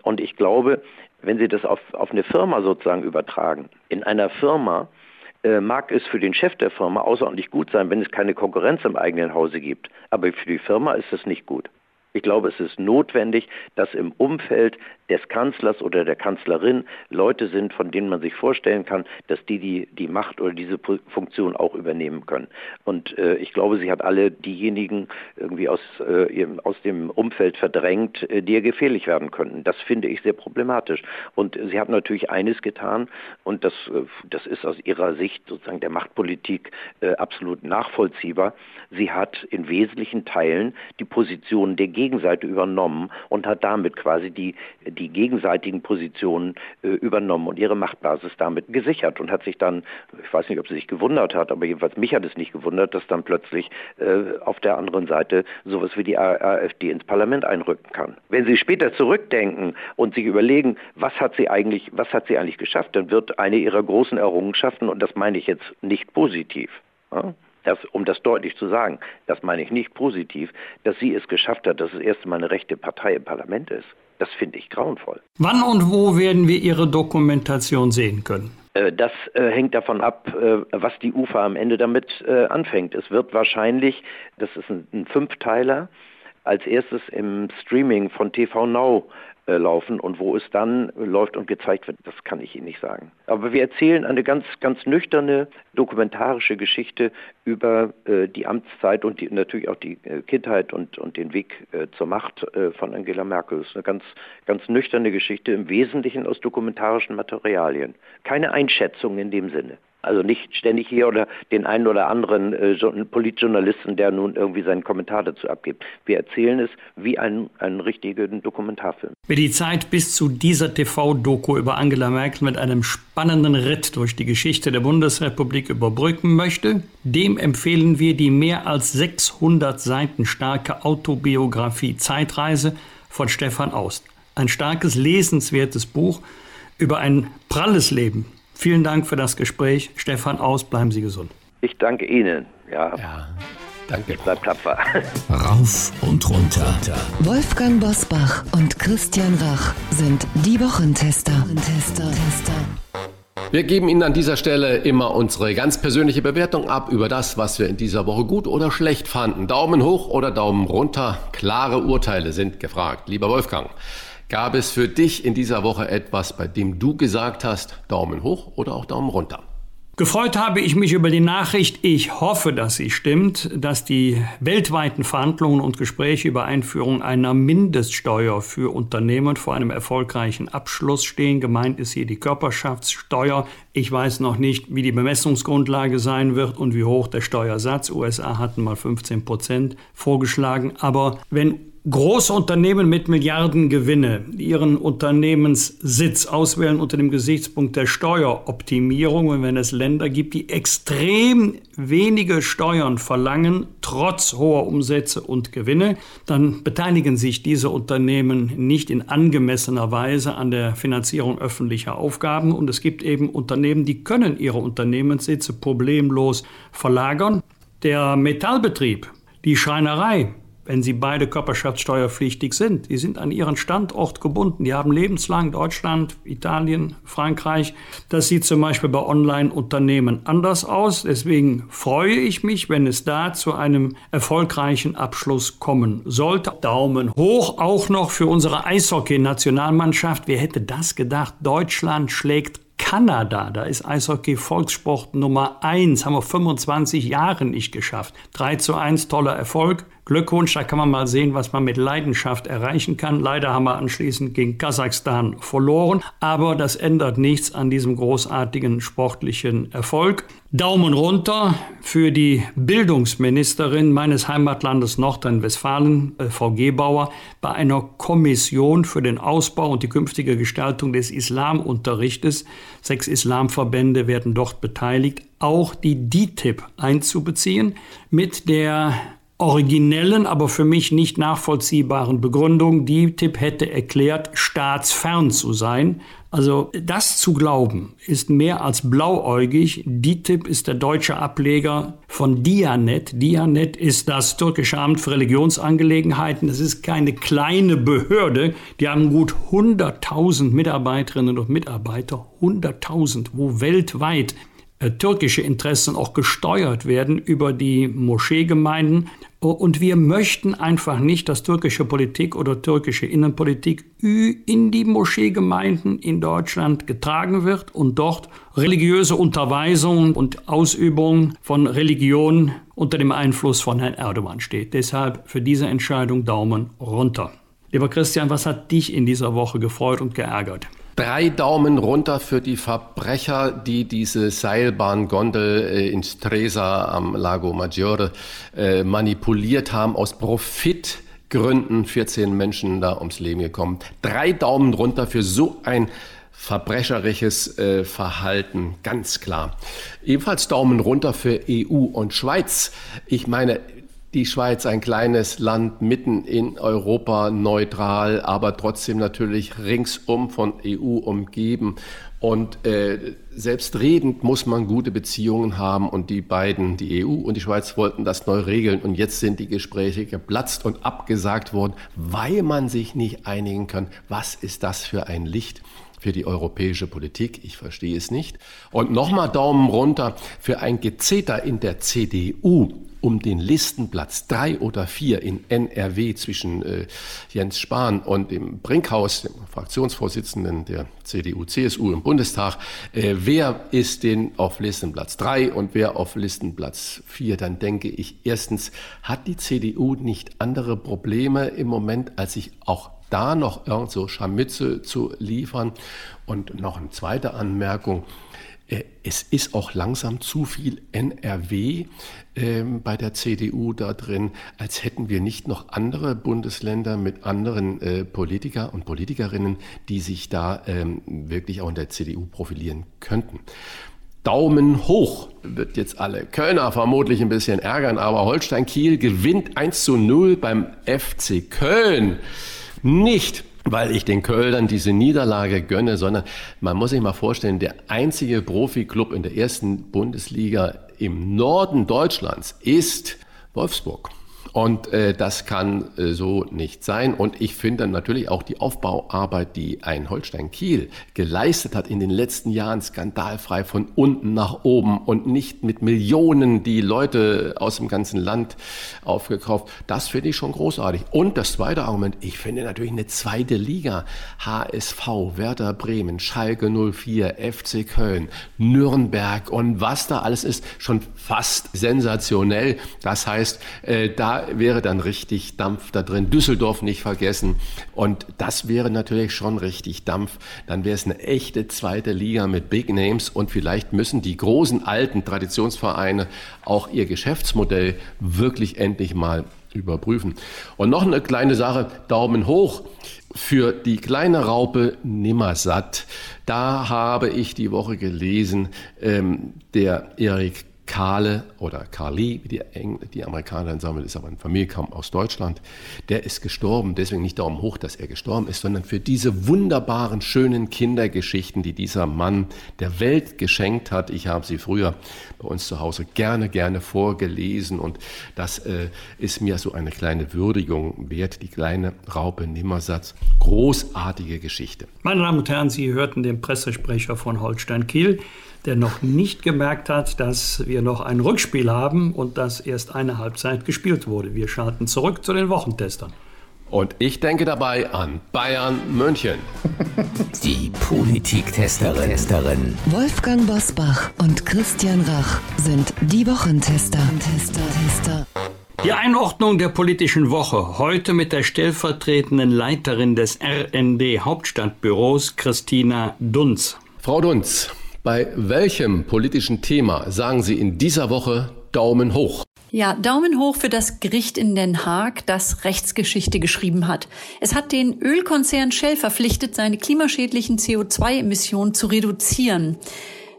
Und ich glaube, wenn Sie das auf, auf eine Firma sozusagen übertragen, in einer Firma äh, mag es für den Chef der Firma außerordentlich gut sein, wenn es keine Konkurrenz im eigenen Hause gibt. Aber für die Firma ist es nicht gut. Ich glaube, es ist notwendig, dass im Umfeld des Kanzlers oder der Kanzlerin Leute sind, von denen man sich vorstellen kann, dass die die, die Macht oder diese Funktion auch übernehmen können. Und äh, ich glaube, sie hat alle diejenigen irgendwie aus, äh, ihrem, aus dem Umfeld verdrängt, äh, die ihr gefährlich werden könnten. Das finde ich sehr problematisch. Und sie hat natürlich eines getan, und das, äh, das ist aus ihrer Sicht sozusagen der Machtpolitik äh, absolut nachvollziehbar. Sie hat in wesentlichen Teilen die Position der Gegenseite übernommen und hat damit quasi die, die gegenseitigen Positionen äh, übernommen und ihre Machtbasis damit gesichert und hat sich dann, ich weiß nicht, ob sie sich gewundert hat, aber jedenfalls mich hat es nicht gewundert, dass dann plötzlich äh, auf der anderen Seite sowas wie die AfD ins Parlament einrücken kann. Wenn Sie später zurückdenken und sich überlegen, was hat sie eigentlich, was hat sie eigentlich geschafft, dann wird eine ihrer großen Errungenschaften, und das meine ich jetzt nicht positiv, ja, das, um das deutlich zu sagen, das meine ich nicht positiv, dass sie es geschafft hat, dass das erste Mal eine rechte Partei im Parlament ist. Das finde ich grauenvoll. Wann und wo werden wir Ihre Dokumentation sehen können? Äh, das äh, hängt davon ab, äh, was die UFA am Ende damit äh, anfängt. Es wird wahrscheinlich, das ist ein, ein Fünfteiler, als erstes im Streaming von TV Now laufen und wo es dann läuft und gezeigt wird, das kann ich Ihnen nicht sagen. Aber wir erzählen eine ganz, ganz nüchterne dokumentarische Geschichte über äh, die Amtszeit und die, natürlich auch die äh, Kindheit und, und den Weg äh, zur Macht äh, von Angela Merkel. Das ist eine ganz, ganz nüchterne Geschichte, im Wesentlichen aus dokumentarischen Materialien. Keine Einschätzung in dem Sinne. Also nicht ständig hier oder den einen oder anderen äh, Politjournalisten, der nun irgendwie seinen Kommentar dazu abgibt. Wir erzählen es wie einen, richtigen Dokumentarfilm. Wer die Zeit bis zu dieser TV-Doku über Angela Merkel mit einem spannenden Ritt durch die Geschichte der Bundesrepublik überbrücken möchte, dem empfehlen wir die mehr als 600 Seiten starke Autobiografie Zeitreise von Stefan Aust. Ein starkes, lesenswertes Buch über ein pralles Leben Vielen Dank für das Gespräch. Stefan Aus, bleiben Sie gesund. Ich danke Ihnen. Ja. ja. Danke. Ich bleib tapfer. Rauf und runter. Wolfgang Bosbach und Christian Rach sind die Wochentester. Wir geben Ihnen an dieser Stelle immer unsere ganz persönliche Bewertung ab über das, was wir in dieser Woche gut oder schlecht fanden. Daumen hoch oder Daumen runter. Klare Urteile sind gefragt. Lieber Wolfgang, Gab es für dich in dieser Woche etwas, bei dem du gesagt hast, Daumen hoch oder auch Daumen runter? Gefreut habe ich mich über die Nachricht, ich hoffe, dass sie stimmt, dass die weltweiten Verhandlungen und Gespräche über Einführung einer Mindeststeuer für Unternehmen vor einem erfolgreichen Abschluss stehen. Gemeint ist hier die Körperschaftssteuer. Ich weiß noch nicht, wie die Bemessungsgrundlage sein wird und wie hoch der Steuersatz. USA hatten mal 15 Prozent vorgeschlagen. Aber wenn Große Unternehmen mit Milliardengewinne ihren Unternehmenssitz auswählen unter dem Gesichtspunkt der Steueroptimierung und wenn es Länder gibt, die extrem wenige Steuern verlangen, trotz hoher Umsätze und Gewinne, dann beteiligen sich diese Unternehmen nicht in angemessener Weise an der Finanzierung öffentlicher Aufgaben und es gibt eben Unternehmen, die können ihre Unternehmenssitze problemlos verlagern. Der Metallbetrieb, die Schreinerei, wenn sie beide körperschaftssteuerpflichtig sind. Die sind an ihren Standort gebunden. Die haben lebenslang Deutschland, Italien, Frankreich. Das sieht zum Beispiel bei Online-Unternehmen anders aus. Deswegen freue ich mich, wenn es da zu einem erfolgreichen Abschluss kommen sollte. Daumen hoch auch noch für unsere Eishockey-Nationalmannschaft. Wer hätte das gedacht? Deutschland schlägt Kanada, da ist Eishockey Volkssport Nummer 1, haben wir 25 Jahre nicht geschafft. 3 zu 1, toller Erfolg. Glückwunsch, da kann man mal sehen, was man mit Leidenschaft erreichen kann. Leider haben wir anschließend gegen Kasachstan verloren, aber das ändert nichts an diesem großartigen sportlichen Erfolg. Daumen runter für die Bildungsministerin meines Heimatlandes Nordrhein-Westfalen, äh, Frau Gebauer, bei einer Kommission für den Ausbau und die künftige Gestaltung des Islamunterrichtes. Sechs Islamverbände werden dort beteiligt, auch die DITIB einzubeziehen mit der originellen, aber für mich nicht nachvollziehbaren Begründung, die Tipp hätte erklärt, staatsfern zu sein. Also das zu glauben, ist mehr als blauäugig. DITIB ist der deutsche Ableger von Dianet. Dianet ist das türkische Amt für Religionsangelegenheiten. Das ist keine kleine Behörde. Die haben gut 100.000 Mitarbeiterinnen und Mitarbeiter. 100.000, wo weltweit äh, türkische Interessen auch gesteuert werden über die Moscheegemeinden. Und wir möchten einfach nicht, dass türkische Politik oder türkische Innenpolitik in die Moscheegemeinden in Deutschland getragen wird und dort religiöse Unterweisung und Ausübung von Religion unter dem Einfluss von Herrn Erdogan steht. Deshalb für diese Entscheidung Daumen runter. Lieber Christian, was hat dich in dieser Woche gefreut und geärgert? Drei Daumen runter für die Verbrecher, die diese Seilbahngondel äh, in Stresa am Lago Maggiore äh, manipuliert haben aus Profitgründen. 14 Menschen da ums Leben gekommen. Drei Daumen runter für so ein verbrecherisches äh, Verhalten, ganz klar. Ebenfalls Daumen runter für EU und Schweiz. Ich meine, die Schweiz ein kleines Land mitten in Europa, neutral, aber trotzdem natürlich ringsum von EU umgeben. Und äh, selbstredend muss man gute Beziehungen haben. Und die beiden, die EU und die Schweiz, wollten das neu regeln. Und jetzt sind die Gespräche geplatzt und abgesagt worden, weil man sich nicht einigen kann. Was ist das für ein Licht? Für die europäische Politik. Ich verstehe es nicht. Und nochmal Daumen runter für ein Gezeter in der CDU um den Listenplatz drei oder vier in NRW zwischen äh, Jens Spahn und dem Brinkhaus, dem Fraktionsvorsitzenden der CDU-CSU im Bundestag. Äh, wer ist denn auf Listenplatz drei und wer auf Listenplatz vier? Dann denke ich, erstens hat die CDU nicht andere Probleme im Moment, als sich auch da noch irgend so Scharmütze zu liefern. Und noch eine zweite Anmerkung. Äh, es ist auch langsam zu viel NRW ähm, bei der CDU da drin, als hätten wir nicht noch andere Bundesländer mit anderen äh, Politiker und Politikerinnen, die sich da ähm, wirklich auch in der CDU profilieren könnten. Daumen hoch wird jetzt alle Kölner vermutlich ein bisschen ärgern, aber Holstein Kiel gewinnt 1 zu 0 beim FC Köln. Nicht weil ich den Kölnern diese Niederlage gönne, sondern man muss sich mal vorstellen, der einzige Profiklub in der ersten Bundesliga im Norden Deutschlands ist Wolfsburg. Und äh, das kann äh, so nicht sein. Und ich finde natürlich auch die Aufbauarbeit, die ein Holstein Kiel geleistet hat in den letzten Jahren, skandalfrei von unten nach oben und nicht mit Millionen die Leute aus dem ganzen Land aufgekauft. Das finde ich schon großartig. Und das zweite Argument, ich finde natürlich eine zweite Liga. HSV, Werder Bremen, Schalke 04, FC Köln, Nürnberg und was da alles ist, schon fast sensationell. Das heißt, äh, da wäre dann richtig Dampf da drin. Düsseldorf nicht vergessen. Und das wäre natürlich schon richtig Dampf. Dann wäre es eine echte zweite Liga mit Big Names und vielleicht müssen die großen alten Traditionsvereine auch ihr Geschäftsmodell wirklich endlich mal überprüfen. Und noch eine kleine Sache, Daumen hoch für die kleine Raupe Nimmersatt. Da habe ich die Woche gelesen, ähm, der Erik Kahle oder Carly, wie die, Eng die Amerikaner dann sagen, ist aber ein Familienkamm aus Deutschland, der ist gestorben, deswegen nicht Daumen hoch, dass er gestorben ist, sondern für diese wunderbaren, schönen Kindergeschichten, die dieser Mann der Welt geschenkt hat. Ich habe sie früher bei uns zu Hause gerne, gerne vorgelesen und das äh, ist mir so eine kleine Würdigung wert, die kleine Raupe Nimmersatz. Großartige Geschichte. Meine Damen und Herren, Sie hörten den Pressesprecher von Holstein Kiel der noch nicht gemerkt hat, dass wir noch ein Rückspiel haben und dass erst eine Halbzeit gespielt wurde. Wir schalten zurück zu den Wochentestern. Und ich denke dabei an Bayern München. Die Politiktesterin. Wolfgang Bosbach und Christian Rach sind die Wochentester. Tester, Tester. Die Einordnung der politischen Woche heute mit der stellvertretenden Leiterin des RND Hauptstadtbüros, Christina Dunz. Frau Dunz, bei welchem politischen Thema sagen Sie in dieser Woche Daumen hoch? Ja, Daumen hoch für das Gericht in Den Haag, das Rechtsgeschichte geschrieben hat. Es hat den Ölkonzern Shell verpflichtet, seine klimaschädlichen CO2-Emissionen zu reduzieren.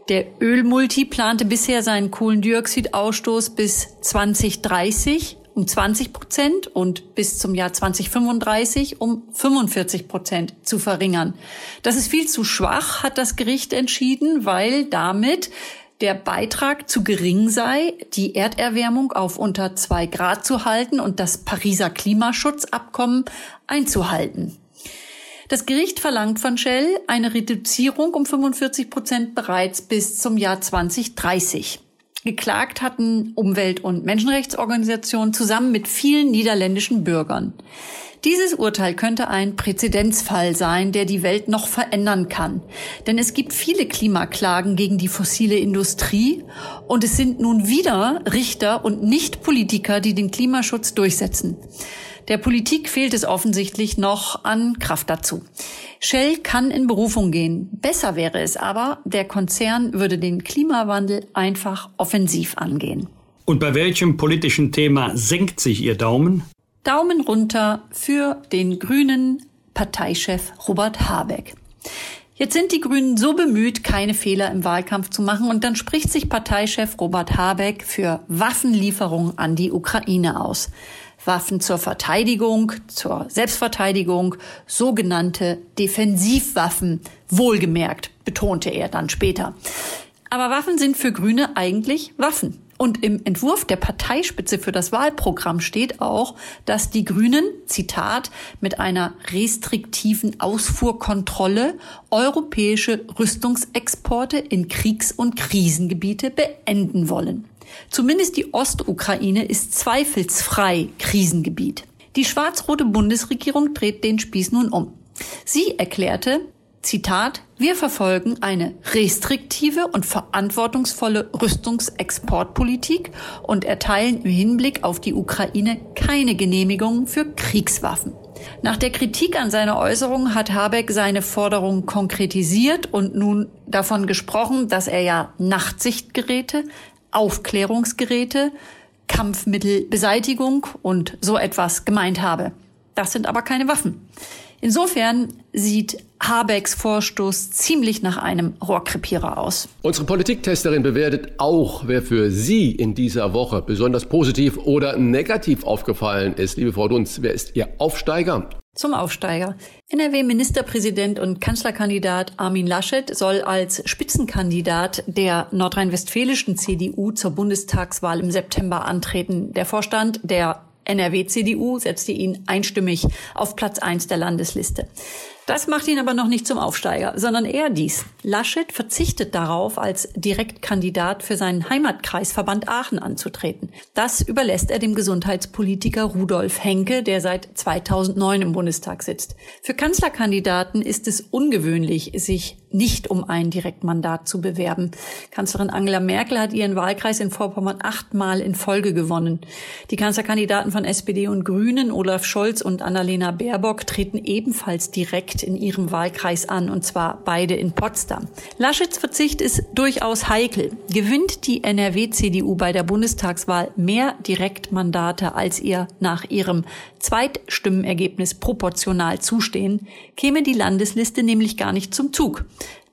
Der Ölmulti plante bisher seinen Kohlendioxidausstoß bis 2030 um 20 Prozent und bis zum Jahr 2035 um 45 Prozent zu verringern. Das ist viel zu schwach, hat das Gericht entschieden, weil damit der Beitrag zu gering sei, die Erderwärmung auf unter zwei Grad zu halten und das Pariser Klimaschutzabkommen einzuhalten. Das Gericht verlangt von Shell eine Reduzierung um 45 Prozent bereits bis zum Jahr 2030. Geklagt hatten Umwelt- und Menschenrechtsorganisationen zusammen mit vielen niederländischen Bürgern. Dieses Urteil könnte ein Präzedenzfall sein, der die Welt noch verändern kann. Denn es gibt viele Klimaklagen gegen die fossile Industrie und es sind nun wieder Richter und nicht Politiker, die den Klimaschutz durchsetzen. Der Politik fehlt es offensichtlich noch an Kraft dazu. Shell kann in Berufung gehen. Besser wäre es aber, der Konzern würde den Klimawandel einfach offensiv angehen. Und bei welchem politischen Thema senkt sich Ihr Daumen? Daumen runter für den grünen Parteichef Robert Habeck. Jetzt sind die Grünen so bemüht, keine Fehler im Wahlkampf zu machen, und dann spricht sich Parteichef Robert Habeck für Waffenlieferungen an die Ukraine aus. Waffen zur Verteidigung, zur Selbstverteidigung, sogenannte Defensivwaffen, wohlgemerkt, betonte er dann später. Aber Waffen sind für Grüne eigentlich Waffen. Und im Entwurf der Parteispitze für das Wahlprogramm steht auch, dass die Grünen, Zitat, mit einer restriktiven Ausfuhrkontrolle europäische Rüstungsexporte in Kriegs- und Krisengebiete beenden wollen. Zumindest die Ostukraine ist zweifelsfrei Krisengebiet. Die schwarz-rote Bundesregierung dreht den Spieß nun um. Sie erklärte, Zitat, wir verfolgen eine restriktive und verantwortungsvolle Rüstungsexportpolitik und erteilen im Hinblick auf die Ukraine keine Genehmigung für Kriegswaffen. Nach der Kritik an seiner Äußerung hat Habeck seine Forderung konkretisiert und nun davon gesprochen, dass er ja Nachtsichtgeräte, Aufklärungsgeräte, Kampfmittelbeseitigung und so etwas gemeint habe. Das sind aber keine Waffen. Insofern sieht Habecks Vorstoß ziemlich nach einem Rohrkrepierer aus. Unsere Politiktesterin bewertet auch, wer für Sie in dieser Woche besonders positiv oder negativ aufgefallen ist. Liebe Frau Dunz, wer ist Ihr Aufsteiger? Zum Aufsteiger. NRW-Ministerpräsident und Kanzlerkandidat Armin Laschet soll als Spitzenkandidat der nordrhein-westfälischen CDU zur Bundestagswahl im September antreten. Der Vorstand der NRW-CDU setzte ihn einstimmig auf Platz 1 der Landesliste. Das macht ihn aber noch nicht zum Aufsteiger, sondern eher dies. Laschet verzichtet darauf, als Direktkandidat für seinen Heimatkreisverband Aachen anzutreten. Das überlässt er dem Gesundheitspolitiker Rudolf Henke, der seit 2009 im Bundestag sitzt. Für Kanzlerkandidaten ist es ungewöhnlich, sich nicht um ein Direktmandat zu bewerben. Kanzlerin Angela Merkel hat ihren Wahlkreis in Vorpommern achtmal in Folge gewonnen. Die Kanzlerkandidaten von SPD und Grünen, Olaf Scholz und Annalena Baerbock, treten ebenfalls direkt in ihrem Wahlkreis an, und zwar beide in Potsdam. Laschets Verzicht ist durchaus heikel. Gewinnt die NRW-CDU bei der Bundestagswahl mehr Direktmandate, als ihr nach ihrem Zweitstimmenergebnis proportional zustehen, käme die Landesliste nämlich gar nicht zum Zug.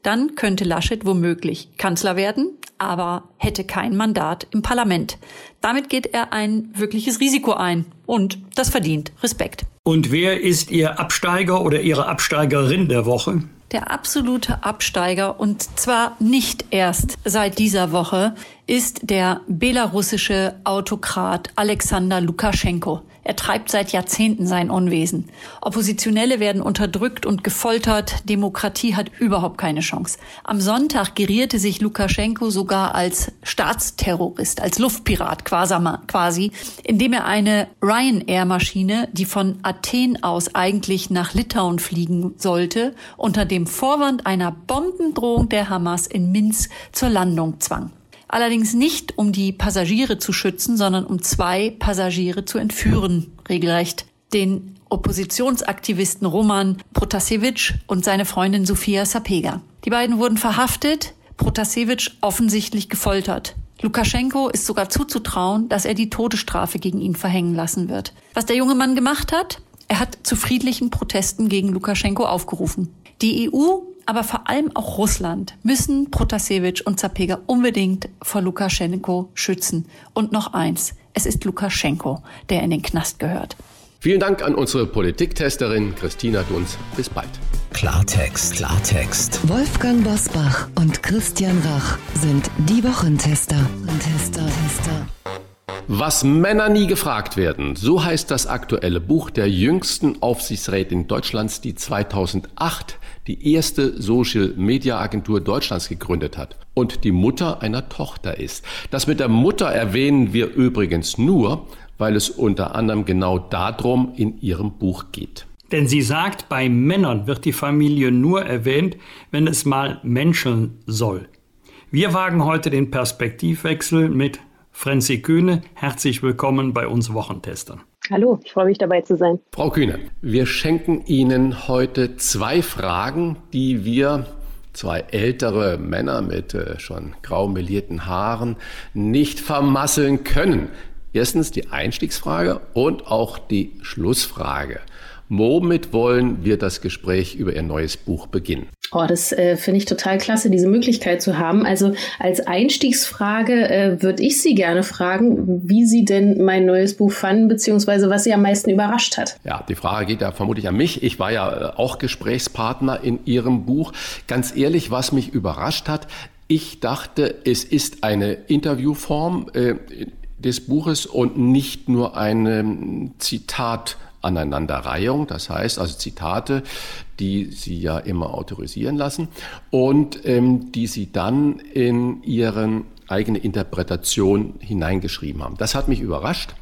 Dann könnte Laschet womöglich Kanzler werden, aber hätte kein Mandat im Parlament. Damit geht er ein wirkliches Risiko ein und das verdient Respekt. Und wer ist Ihr Absteiger oder Ihre Absteigerin der Woche? Der absolute Absteiger und zwar nicht erst seit dieser Woche ist der belarussische Autokrat Alexander Lukaschenko. Er treibt seit Jahrzehnten sein Unwesen. Oppositionelle werden unterdrückt und gefoltert. Demokratie hat überhaupt keine Chance. Am Sonntag gerierte sich Lukaschenko sogar als Staatsterrorist, als Luftpirat quasi, indem er eine Ryanair-Maschine, die von Athen aus eigentlich nach Litauen fliegen sollte, unter dem Vorwand einer Bombendrohung der Hamas in Minsk zur Landung zwang allerdings nicht um die Passagiere zu schützen, sondern um zwei Passagiere zu entführen, regelrecht. Den Oppositionsaktivisten Roman Protasevich und seine Freundin Sofia Sapega. Die beiden wurden verhaftet, Protasevich offensichtlich gefoltert. Lukaschenko ist sogar zuzutrauen, dass er die Todesstrafe gegen ihn verhängen lassen wird. Was der junge Mann gemacht hat? Er hat zu friedlichen Protesten gegen Lukaschenko aufgerufen. Die EU aber vor allem auch Russland müssen Protasevich und Zapega unbedingt vor Lukaschenko schützen. Und noch eins, es ist Lukaschenko, der in den Knast gehört. Vielen Dank an unsere Politiktesterin Christina Dunz. Bis bald. Klartext, Klartext. Wolfgang Bosbach und Christian Rach sind die Wochentester. Tester, Tester. Was Männer nie gefragt werden, so heißt das aktuelle Buch der jüngsten Aufsichtsrätin Deutschlands, die 2008 die erste Social Media Agentur Deutschlands gegründet hat und die Mutter einer Tochter ist. Das mit der Mutter erwähnen wir übrigens nur, weil es unter anderem genau darum in ihrem Buch geht. Denn sie sagt, bei Männern wird die Familie nur erwähnt, wenn es mal menscheln soll. Wir wagen heute den Perspektivwechsel mit Franzi Kühne. Herzlich willkommen bei uns Wochentestern. Hallo, ich freue mich dabei zu sein. Frau Kühne, wir schenken Ihnen heute zwei Fragen, die wir zwei ältere Männer mit äh, schon grau melierten Haaren nicht vermasseln können. Erstens die Einstiegsfrage und auch die Schlussfrage. Womit wollen wir das Gespräch über Ihr neues Buch beginnen? Oh, das äh, finde ich total klasse, diese Möglichkeit zu haben. Also als Einstiegsfrage äh, würde ich Sie gerne fragen, wie Sie denn mein neues Buch fanden, beziehungsweise was Sie am meisten überrascht hat. Ja, die Frage geht ja vermutlich an mich. Ich war ja äh, auch Gesprächspartner in Ihrem Buch. Ganz ehrlich, was mich überrascht hat, ich dachte, es ist eine Interviewform äh, des Buches und nicht nur eine ähm, Zitat Aneinanderreihung, das heißt also Zitate, die Sie ja immer autorisieren lassen und ähm, die Sie dann in Ihren eigene Interpretation hineingeschrieben haben. Das hat mich überrascht,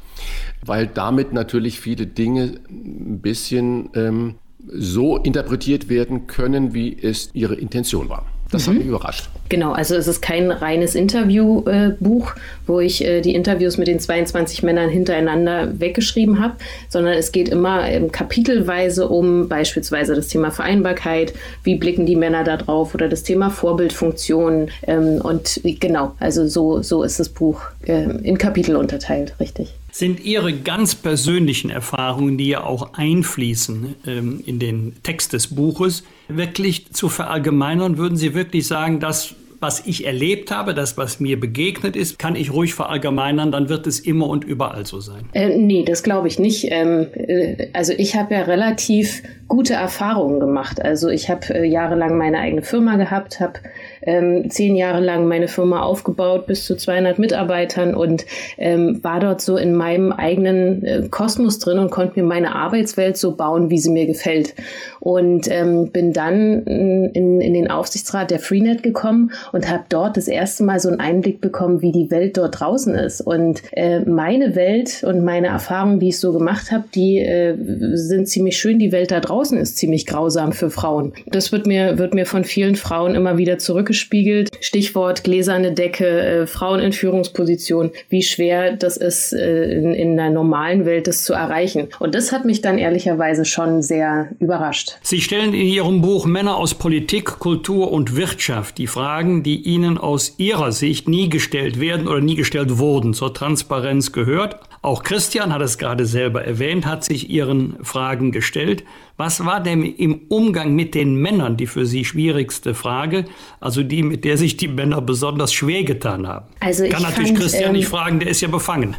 weil damit natürlich viele Dinge ein bisschen ähm, so interpretiert werden können, wie es Ihre Intention war. Das mhm. hat mich überrascht. Genau, also es ist kein reines Interviewbuch, äh, wo ich äh, die Interviews mit den 22 Männern hintereinander weggeschrieben habe, sondern es geht immer ähm, kapitelweise um beispielsweise das Thema Vereinbarkeit, wie blicken die Männer da drauf oder das Thema Vorbildfunktion. Ähm, und genau, also so, so ist das Buch äh, in Kapitel unterteilt, richtig. Sind Ihre ganz persönlichen Erfahrungen, die ja auch einfließen ähm, in den Text des Buches, wirklich zu verallgemeinern? Würden Sie wirklich sagen, das, was ich erlebt habe, das, was mir begegnet ist, kann ich ruhig verallgemeinern, dann wird es immer und überall so sein? Äh, nee, das glaube ich nicht. Ähm, äh, also ich habe ja relativ gute Erfahrungen gemacht. Also ich habe äh, jahrelang meine eigene Firma gehabt, habe ähm, zehn Jahre lang meine Firma aufgebaut, bis zu 200 Mitarbeitern und ähm, war dort so in meinem eigenen äh, Kosmos drin und konnte mir meine Arbeitswelt so bauen, wie sie mir gefällt. Und ähm, bin dann in, in den Aufsichtsrat der Freenet gekommen und habe dort das erste Mal so einen Einblick bekommen, wie die Welt dort draußen ist. Und äh, meine Welt und meine Erfahrungen, die ich so gemacht habe, die äh, sind ziemlich schön. Die Welt da draußen ist ziemlich grausam für Frauen. Das wird mir, wird mir von vielen Frauen immer wieder zurückgespiegelt. Stichwort gläserne Decke, äh, Frauen in Führungspositionen, wie schwer das ist, äh, in, in einer normalen Welt das zu erreichen. Und das hat mich dann ehrlicherweise schon sehr überrascht. Sie stellen in Ihrem Buch Männer aus Politik, Kultur und Wirtschaft die Fragen, die Ihnen aus Ihrer Sicht nie gestellt werden oder nie gestellt wurden, zur Transparenz gehört. Auch Christian hat es gerade selber erwähnt, hat sich Ihren Fragen gestellt. Was war denn im Umgang mit den Männern die für Sie schwierigste Frage, also die, mit der sich die Männer besonders schwer getan haben? Also Kann natürlich fand, Christian ähm, nicht fragen, der ist ja befangen.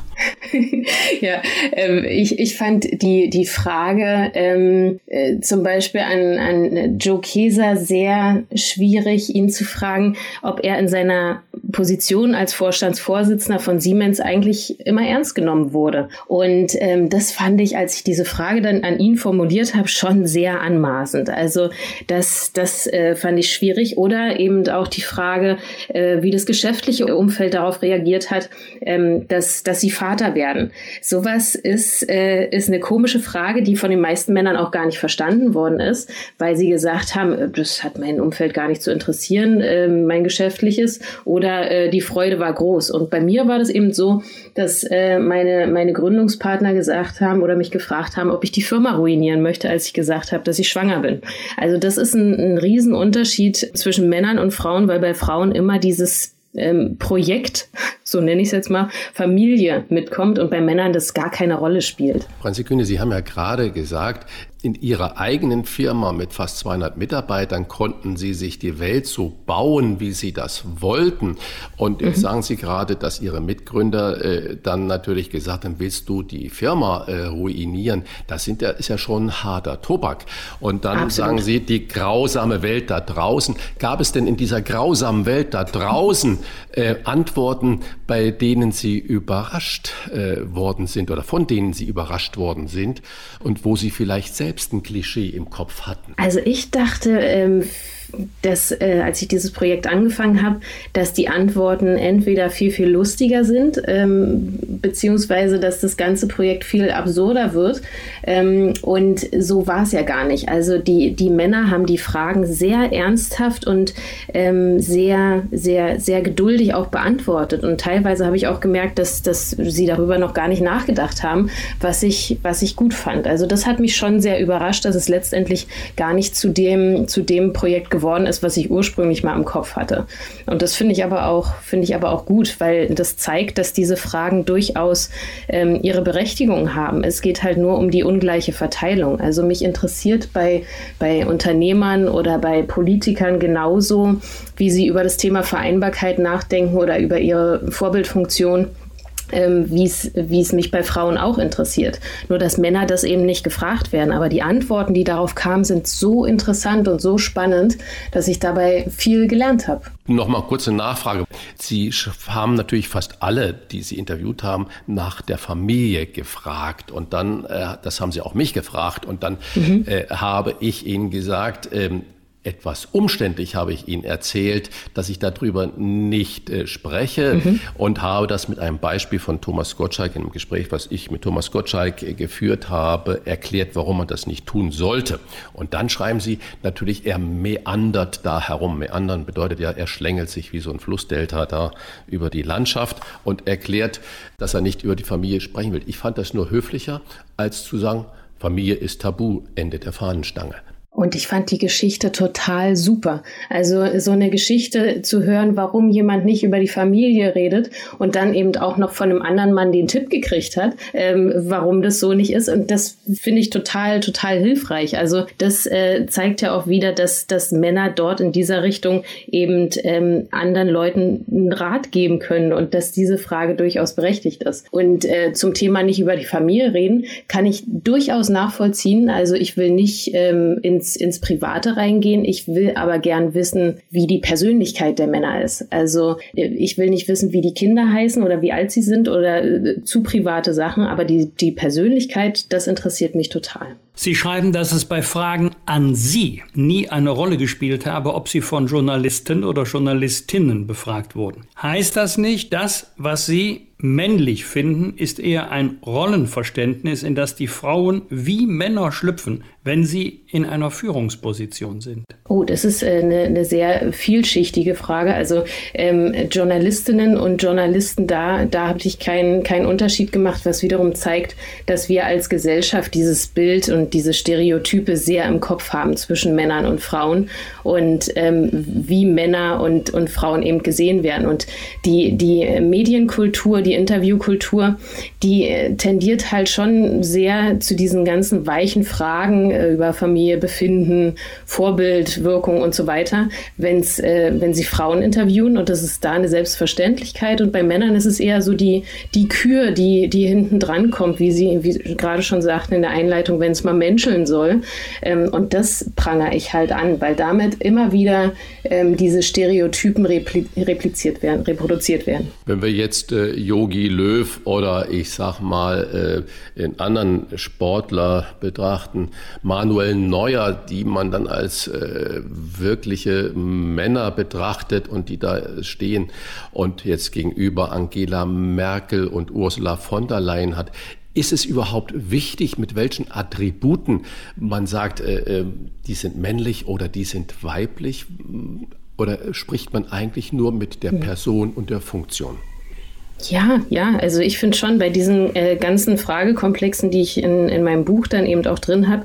ja, ähm, ich, ich fand die, die Frage ähm, äh, zum Beispiel an, an Joe Keser sehr schwierig, ihn zu fragen, ob er in seiner Position als Vorstandsvorsitzender von Siemens eigentlich immer ernst genommen wurde. Und ähm, das fand ich, als ich diese Frage dann an ihn formuliert habe, schon sehr anmaßend. Also das, das äh, fand ich schwierig. Oder eben auch die Frage, äh, wie das geschäftliche Umfeld darauf reagiert hat, ähm, dass, dass sie Vater werden. Sowas ist, äh, ist eine komische Frage, die von den meisten Männern auch gar nicht verstanden worden ist, weil sie gesagt haben, äh, das hat mein Umfeld gar nicht zu interessieren, äh, mein geschäftliches. Oder äh, die Freude war groß. Und bei mir war das eben so, dass äh, meine, meine Gründungspartner gesagt haben oder mich gefragt haben, ob ich die Firma ruinieren möchte, als ich gesagt habe, dass ich schwanger bin. Also das ist ein, ein Riesenunterschied zwischen Männern und Frauen, weil bei Frauen immer dieses ähm, Projekt, so nenne ich es jetzt mal, Familie mitkommt und bei Männern das gar keine Rolle spielt. Franzi Kühne, Sie haben ja gerade gesagt, in ihrer eigenen Firma mit fast 200 Mitarbeitern konnten sie sich die Welt so bauen, wie sie das wollten. Und jetzt mhm. sagen Sie gerade, dass Ihre Mitgründer äh, dann natürlich gesagt haben, willst du die Firma äh, ruinieren? Das sind ist ja schon harter Tobak. Und dann Absolut. sagen Sie, die grausame Welt da draußen. Gab es denn in dieser grausamen Welt da draußen äh, Antworten, bei denen Sie überrascht äh, worden sind oder von denen Sie überrascht worden sind und wo Sie vielleicht selbst selbst ein Klischee im Kopf hatten? Also ich dachte, ähm, dass, äh, als ich dieses Projekt angefangen habe, dass die Antworten entweder viel, viel lustiger sind, ähm, beziehungsweise dass das ganze Projekt viel absurder wird. Ähm, und so war es ja gar nicht. Also die, die Männer haben die Fragen sehr ernsthaft und ähm, sehr, sehr, sehr geduldig auch beantwortet. Und teilweise habe ich auch gemerkt, dass, dass sie darüber noch gar nicht nachgedacht haben, was ich, was ich gut fand. Also das hat mich schon sehr überrascht, dass es letztendlich gar nicht zu dem, zu dem Projekt geworden geworden ist, was ich ursprünglich mal im Kopf hatte. Und das finde ich aber auch, finde ich aber auch gut, weil das zeigt, dass diese Fragen durchaus ähm, ihre Berechtigung haben. Es geht halt nur um die ungleiche Verteilung. Also mich interessiert bei, bei Unternehmern oder bei Politikern genauso, wie sie über das Thema Vereinbarkeit nachdenken oder über ihre Vorbildfunktion ähm, wie es mich bei Frauen auch interessiert. Nur dass Männer das eben nicht gefragt werden. Aber die Antworten, die darauf kamen, sind so interessant und so spannend, dass ich dabei viel gelernt habe. Nochmal kurze Nachfrage. Sie haben natürlich fast alle, die Sie interviewt haben, nach der Familie gefragt. Und dann, äh, das haben Sie auch mich gefragt. Und dann mhm. äh, habe ich Ihnen gesagt, ähm, etwas umständlich habe ich Ihnen erzählt, dass ich darüber nicht äh, spreche mhm. und habe das mit einem Beispiel von Thomas Gottschalk in einem Gespräch, was ich mit Thomas Gottschalk äh, geführt habe, erklärt, warum man das nicht tun sollte. Und dann schreiben Sie natürlich, er meandert da herum. Meandern bedeutet ja, er schlängelt sich wie so ein Flussdelta da über die Landschaft und erklärt, dass er nicht über die Familie sprechen will. Ich fand das nur höflicher, als zu sagen, Familie ist tabu, Ende der Fahnenstange. Und ich fand die Geschichte total super. Also so eine Geschichte zu hören, warum jemand nicht über die Familie redet und dann eben auch noch von einem anderen Mann den Tipp gekriegt hat, ähm, warum das so nicht ist. Und das finde ich total, total hilfreich. Also das äh, zeigt ja auch wieder, dass, dass Männer dort in dieser Richtung eben ähm, anderen Leuten einen Rat geben können und dass diese Frage durchaus berechtigt ist. Und äh, zum Thema nicht über die Familie reden, kann ich durchaus nachvollziehen. Also ich will nicht ähm, in ins, ins Private reingehen. Ich will aber gern wissen, wie die Persönlichkeit der Männer ist. Also ich will nicht wissen, wie die Kinder heißen oder wie alt sie sind oder äh, zu private Sachen, aber die, die Persönlichkeit, das interessiert mich total. Sie schreiben, dass es bei Fragen an Sie nie eine Rolle gespielt habe, ob Sie von Journalisten oder Journalistinnen befragt wurden. Heißt das nicht, das, was Sie männlich finden, ist eher ein Rollenverständnis, in das die Frauen wie Männer schlüpfen, wenn sie in einer Führungsposition sind? Oh, das ist äh, eine, eine sehr vielschichtige Frage. Also ähm, Journalistinnen und Journalisten, da, da habe ich keinen keinen Unterschied gemacht, was wiederum zeigt, dass wir als Gesellschaft dieses Bild und diese Stereotype sehr im Kopf haben zwischen Männern und Frauen und ähm, wie Männer und, und Frauen eben gesehen werden. Und die, die Medienkultur, die Interviewkultur, die äh, tendiert halt schon sehr zu diesen ganzen weichen Fragen äh, über Familie, Befinden, Vorbild, Wirkung und so weiter, wenn's, äh, wenn sie Frauen interviewen. Und das ist da eine Selbstverständlichkeit. Und bei Männern ist es eher so die, die Kür, die, die hinten dran kommt, wie Sie wie gerade schon sagten in der Einleitung, wenn es mal menscheln soll. Ähm, und das prangere ich halt an, weil damit immer wieder ähm, diese Stereotypen repli repliziert werden, reproduziert werden. Wenn wir jetzt äh, Yogi Löw oder ich sag mal äh, in anderen Sportler betrachten, Manuel Neuer, die man dann als äh, wirkliche Männer betrachtet und die da stehen und jetzt gegenüber Angela Merkel und Ursula von der Leyen hat, ist es überhaupt wichtig, mit welchen Attributen man sagt, äh, äh, die sind männlich oder die sind weiblich? Oder spricht man eigentlich nur mit der Person und der Funktion? Ja, ja, also ich finde schon bei diesen äh, ganzen Fragekomplexen, die ich in, in meinem Buch dann eben auch drin habe,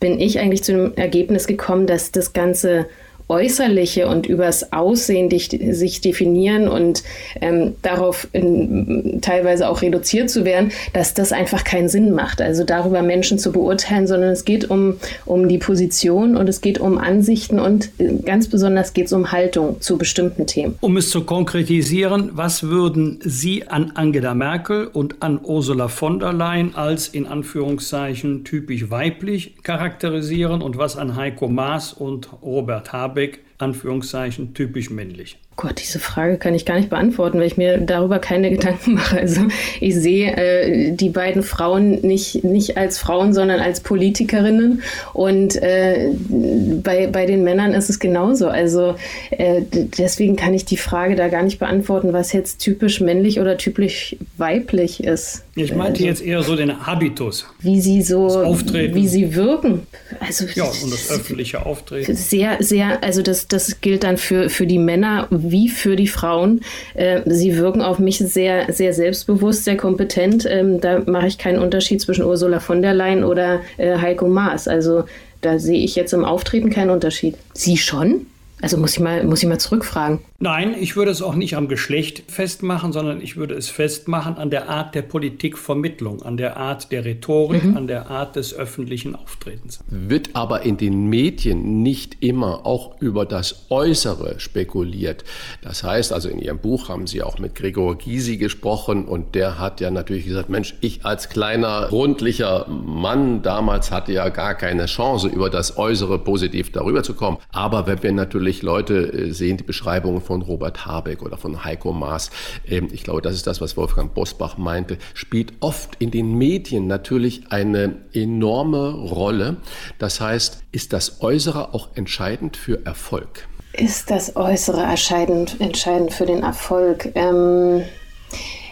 bin ich eigentlich zu dem Ergebnis gekommen, dass das Ganze Äußerliche und übers Aussehen dich, sich definieren und ähm, darauf in, teilweise auch reduziert zu werden, dass das einfach keinen Sinn macht. Also darüber Menschen zu beurteilen, sondern es geht um, um die Position und es geht um Ansichten und äh, ganz besonders geht es um Haltung zu bestimmten Themen. Um es zu konkretisieren, was würden Sie an Angela Merkel und an Ursula von der Leyen als in Anführungszeichen typisch weiblich charakterisieren und was an Heiko Maas und Robert Habeck Habeck, Anführungszeichen, typisch männlich. Gott, diese Frage kann ich gar nicht beantworten, weil ich mir darüber keine Gedanken mache. Also ich sehe äh, die beiden Frauen nicht, nicht als Frauen, sondern als Politikerinnen. Und äh, bei, bei den Männern ist es genauso. Also äh, deswegen kann ich die Frage da gar nicht beantworten, was jetzt typisch männlich oder typisch weiblich ist. Ich meinte also, jetzt eher so den Habitus. Wie sie so, Auftreten. wie sie wirken. Also, ja, und das öffentliche Auftreten. Sehr, sehr, also das, das gilt dann für, für die Männer wie für die Frauen. Äh, sie wirken auf mich sehr, sehr selbstbewusst, sehr kompetent. Ähm, da mache ich keinen Unterschied zwischen Ursula von der Leyen oder äh, Heiko Maas. Also da sehe ich jetzt im Auftreten keinen Unterschied. Sie schon? Also muss ich mal, muss ich mal zurückfragen. Nein, ich würde es auch nicht am Geschlecht festmachen, sondern ich würde es festmachen an der Art der Politikvermittlung, an der Art der Rhetorik, mhm. an der Art des öffentlichen Auftretens. Wird aber in den Medien nicht immer auch über das Äußere spekuliert. Das heißt, also in Ihrem Buch haben Sie auch mit Gregor Gysi gesprochen und der hat ja natürlich gesagt, Mensch, ich als kleiner, rundlicher Mann damals hatte ja gar keine Chance, über das Äußere positiv darüber zu kommen. Aber wenn wir natürlich natürlich Leute äh, sehen die Beschreibungen von Robert Habeck oder von Heiko Maas. Ähm, ich glaube, das ist das, was Wolfgang Bosbach meinte, spielt oft in den Medien natürlich eine enorme Rolle. Das heißt, ist das Äußere auch entscheidend für Erfolg? Ist das Äußere entscheidend, entscheidend für den Erfolg? Ähm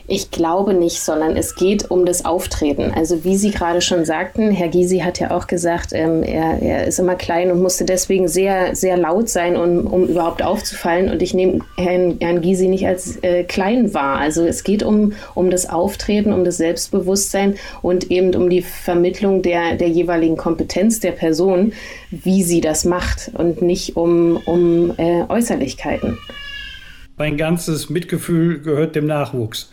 ich glaube nicht, sondern es geht um das Auftreten. Also wie Sie gerade schon sagten, Herr Gysi hat ja auch gesagt, ähm, er, er, ist immer klein und musste deswegen sehr, sehr laut sein, um, um überhaupt aufzufallen. Und ich nehme Herrn, Herrn Gysi nicht als äh, klein wahr. Also es geht um, um das Auftreten, um das Selbstbewusstsein und eben um die Vermittlung der, der jeweiligen Kompetenz der Person, wie sie das macht und nicht um, um äh, Äußerlichkeiten. Mein ganzes Mitgefühl gehört dem Nachwuchs.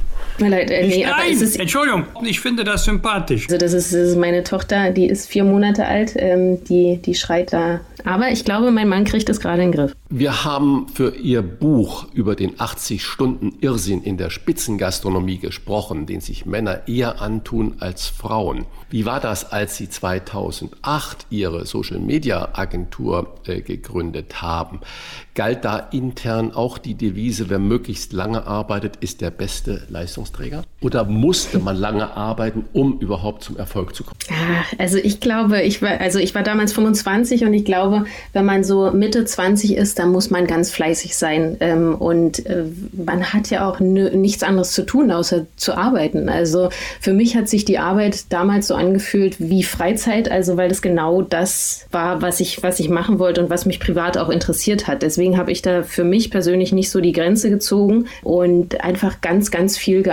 Leid, äh, nee, Nein, ist Entschuldigung, ich finde das sympathisch. Also das ist, das ist meine Tochter, die ist vier Monate alt, ähm, die, die schreit da. Aber ich glaube, mein Mann kriegt das gerade in den Griff. Wir haben für Ihr Buch über den 80 Stunden Irrsinn in der Spitzengastronomie gesprochen, den sich Männer eher antun als Frauen. Wie war das, als Sie 2008 Ihre Social-Media-Agentur äh, gegründet haben? Galt da intern auch die Devise, wer möglichst lange arbeitet, ist der beste Leistungsträger? Oder musste man lange arbeiten, um überhaupt zum Erfolg zu kommen? Also ich glaube, ich war, also ich war damals 25 und ich glaube, wenn man so Mitte 20 ist, dann muss man ganz fleißig sein. Ähm, und äh, man hat ja auch nichts anderes zu tun, außer zu arbeiten. Also für mich hat sich die Arbeit damals so angefühlt wie Freizeit, also weil es genau das war, was ich, was ich machen wollte und was mich privat auch interessiert hat. Deswegen habe ich da für mich persönlich nicht so die Grenze gezogen und einfach ganz, ganz viel gearbeitet.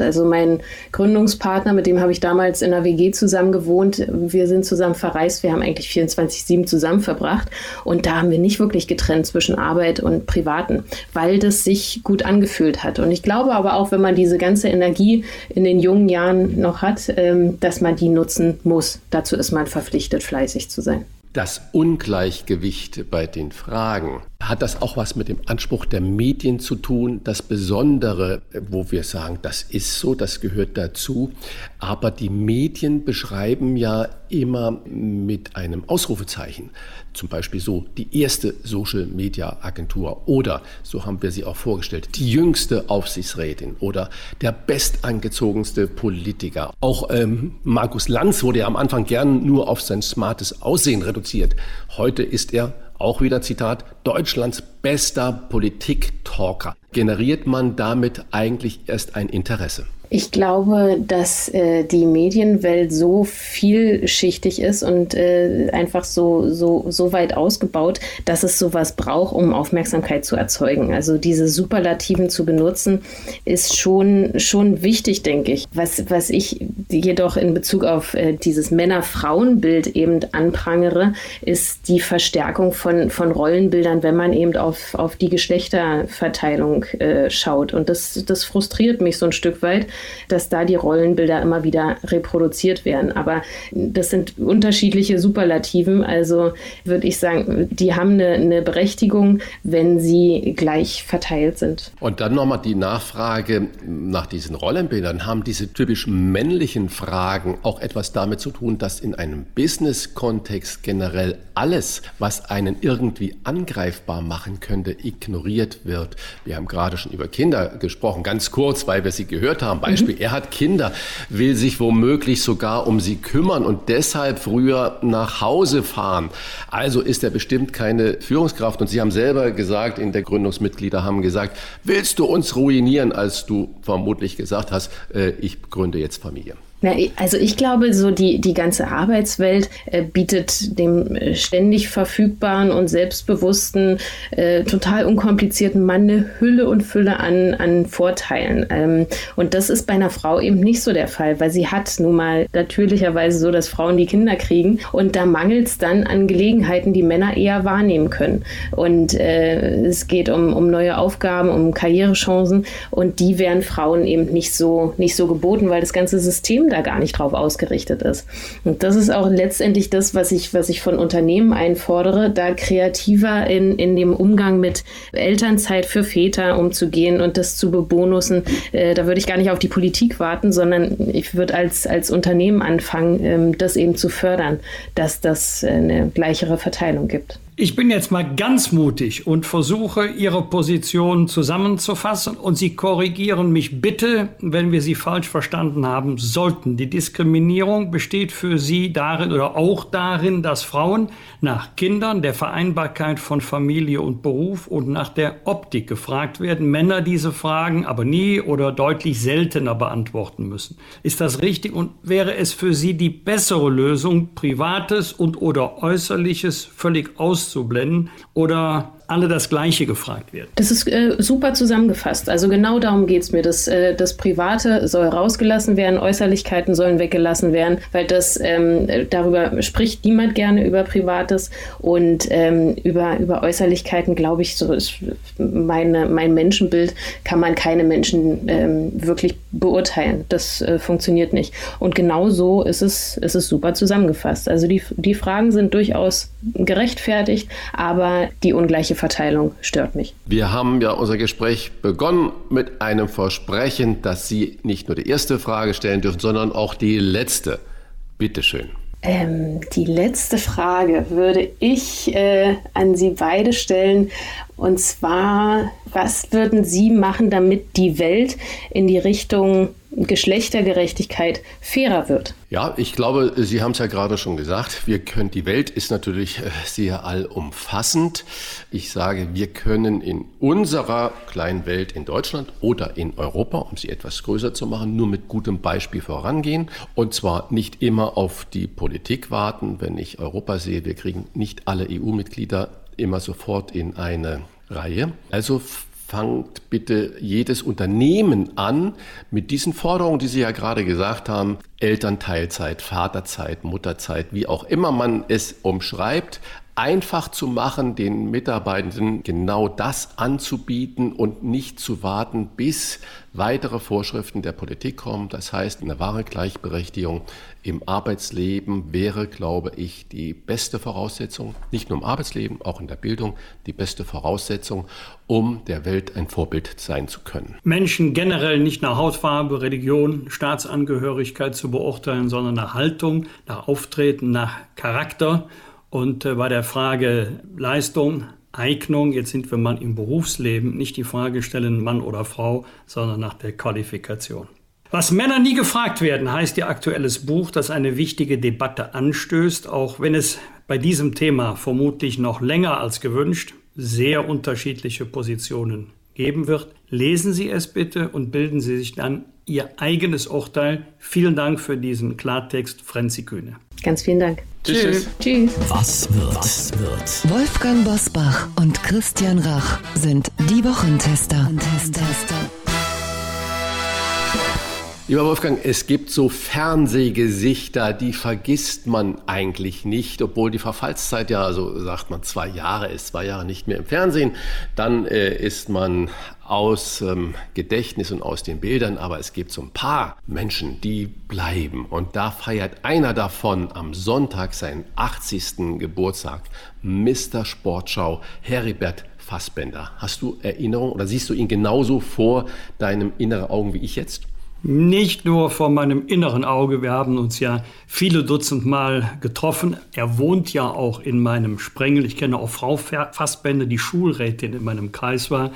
Also mein Gründungspartner, mit dem habe ich damals in der WG zusammen gewohnt. Wir sind zusammen verreist. Wir haben eigentlich 24-7 zusammen verbracht und da haben wir nicht wirklich getrennt zwischen Arbeit und Privaten, weil das sich gut angefühlt hat. Und ich glaube aber auch, wenn man diese ganze Energie in den jungen Jahren noch hat, ähm, dass man die nutzen muss. Dazu ist man verpflichtet, fleißig zu sein. Das Ungleichgewicht bei den Fragen hat das auch was mit dem Anspruch der Medien zu tun? Das Besondere, wo wir sagen, das ist so, das gehört dazu. Aber die Medien beschreiben ja immer mit einem Ausrufezeichen. Zum Beispiel so die erste Social Media Agentur oder, so haben wir sie auch vorgestellt, die jüngste Aufsichtsrätin oder der bestangezogenste Politiker. Auch ähm, Markus Lanz wurde ja am Anfang gern nur auf sein smartes Aussehen reduziert. Heute ist er auch wieder Zitat, Deutschlands bester Politik-Talker. Generiert man damit eigentlich erst ein Interesse? Ich glaube, dass äh, die Medienwelt so vielschichtig ist und äh, einfach so, so, so weit ausgebaut, dass es sowas braucht, um Aufmerksamkeit zu erzeugen. Also diese Superlativen zu benutzen, ist schon, schon wichtig, denke ich. Was, was ich jedoch in Bezug auf äh, dieses Männer-Frauen-Bild eben anprangere, ist die Verstärkung von, von Rollenbildern, wenn man eben auf, auf die Geschlechterverteilung äh, schaut. Und das, das frustriert mich so ein Stück weit, dass da die Rollenbilder immer wieder reproduziert werden. Aber das sind unterschiedliche Superlativen. Also würde ich sagen, die haben eine, eine Berechtigung, wenn sie gleich verteilt sind. Und dann nochmal die Nachfrage nach diesen Rollenbildern. Haben diese typisch männlichen Fragen auch etwas damit zu tun, dass in einem Business-Kontext generell alles, was einen irgendwie angreifbar machen könnte, ignoriert wird? Wir haben gerade schon über Kinder gesprochen, ganz kurz, weil wir sie gehört haben. Beispiel, mhm. er hat Kinder, will sich womöglich sogar um sie kümmern und deshalb früher nach Hause fahren. Also ist er bestimmt keine Führungskraft. Und Sie haben selber gesagt, in der Gründungsmitglieder haben gesagt, willst du uns ruinieren, als du vermutlich gesagt hast, äh, ich gründe jetzt Familie. Na, also ich glaube, so die, die ganze Arbeitswelt äh, bietet dem äh, ständig verfügbaren und selbstbewussten, äh, total unkomplizierten Mann eine Hülle und Fülle an, an Vorteilen. Ähm, und das ist bei einer Frau eben nicht so der Fall, weil sie hat nun mal natürlicherweise so, dass Frauen die Kinder kriegen und da mangelt es dann an Gelegenheiten, die Männer eher wahrnehmen können. Und äh, es geht um, um neue Aufgaben, um Karrierechancen und die werden Frauen eben nicht so, nicht so geboten, weil das ganze System da gar nicht drauf ausgerichtet ist. Und das ist auch letztendlich das, was ich, was ich von Unternehmen einfordere, da kreativer in, in dem Umgang mit Elternzeit für Väter umzugehen und das zu bebonussen. Äh, da würde ich gar nicht auf die Politik warten, sondern ich würde als, als Unternehmen anfangen, ähm, das eben zu fördern, dass das eine gleichere Verteilung gibt. Ich bin jetzt mal ganz mutig und versuche, Ihre Position zusammenzufassen und Sie korrigieren mich bitte, wenn wir Sie falsch verstanden haben sollten. Die Diskriminierung besteht für Sie darin oder auch darin, dass Frauen nach Kindern, der Vereinbarkeit von Familie und Beruf und nach der Optik gefragt werden, Männer diese Fragen aber nie oder deutlich seltener beantworten müssen. Ist das richtig und wäre es für Sie die bessere Lösung, Privates und oder Äußerliches völlig aus auszublenden oder alle das Gleiche gefragt werden. Das ist äh, super zusammengefasst. Also genau darum geht es mir. Das, äh, das Private soll rausgelassen werden, Äußerlichkeiten sollen weggelassen werden, weil das ähm, darüber spricht niemand gerne über Privates und ähm, über, über Äußerlichkeiten, glaube ich, so ist meine, mein Menschenbild, kann man keine Menschen ähm, wirklich beurteilen. Das äh, funktioniert nicht. Und genau so ist es, ist es super zusammengefasst. Also die, die Fragen sind durchaus gerechtfertigt, aber die ungleiche Verteilung stört mich. Wir haben ja unser Gespräch begonnen mit einem Versprechen, dass Sie nicht nur die erste Frage stellen dürfen, sondern auch die letzte. Bitte schön. Ähm, die letzte Frage würde ich äh, an Sie beide stellen. Und zwar, was würden Sie machen, damit die Welt in die Richtung Geschlechtergerechtigkeit fairer wird? Ja, ich glaube, Sie haben es ja gerade schon gesagt. Wir können, die Welt ist natürlich äh, sehr allumfassend. Ich sage, wir können in unserer kleinen Welt in Deutschland oder in Europa, um sie etwas größer zu machen, nur mit gutem Beispiel vorangehen. Und zwar nicht immer auf die Politik warten. Wenn ich Europa sehe, wir kriegen nicht alle EU-Mitglieder immer sofort in eine Reihe. Also fangt bitte jedes Unternehmen an mit diesen Forderungen, die Sie ja gerade gesagt haben, Elternteilzeit, Vaterzeit, Mutterzeit, wie auch immer man es umschreibt, einfach zu machen, den Mitarbeitenden genau das anzubieten und nicht zu warten, bis weitere Vorschriften der Politik kommen. Das heißt, eine wahre Gleichberechtigung im Arbeitsleben wäre, glaube ich, die beste Voraussetzung, nicht nur im Arbeitsleben, auch in der Bildung, die beste Voraussetzung, um der Welt ein Vorbild sein zu können. Menschen generell nicht nach Hautfarbe, Religion, Staatsangehörigkeit zu beurteilen, sondern nach Haltung, nach Auftreten, nach Charakter und äh, bei der Frage Leistung, Eignung, jetzt sind wir mal im Berufsleben, nicht die Frage stellen, Mann oder Frau, sondern nach der Qualifikation. Was Männer nie gefragt werden, heißt ihr aktuelles Buch, das eine wichtige Debatte anstößt, auch wenn es bei diesem Thema vermutlich noch länger als gewünscht sehr unterschiedliche Positionen geben wird. Lesen Sie es bitte und bilden Sie sich dann Ihr eigenes Urteil. Vielen Dank für diesen Klartext, Frenzi Kühne. Ganz vielen Dank. Tschüss. Tschüss. Was wird? Was wird? Wolfgang Bosbach und Christian Rach sind die Wochentester. Lieber Wolfgang, es gibt so Fernsehgesichter, die vergisst man eigentlich nicht, obwohl die Verfallszeit ja, so sagt man, zwei Jahre ist, zwei Jahre nicht mehr im Fernsehen. Dann äh, ist man aus ähm, Gedächtnis und aus den Bildern, aber es gibt so ein paar Menschen, die bleiben. Und da feiert einer davon am Sonntag seinen 80. Geburtstag, Mr. Sportschau, Heribert Fassbender. Hast du Erinnerung oder siehst du ihn genauso vor deinem inneren Augen wie ich jetzt? Nicht nur vor meinem inneren Auge, wir haben uns ja viele Dutzend Mal getroffen. Er wohnt ja auch in meinem Sprengel. Ich kenne auch Frau Fassbender, die Schulrätin in meinem Kreis war.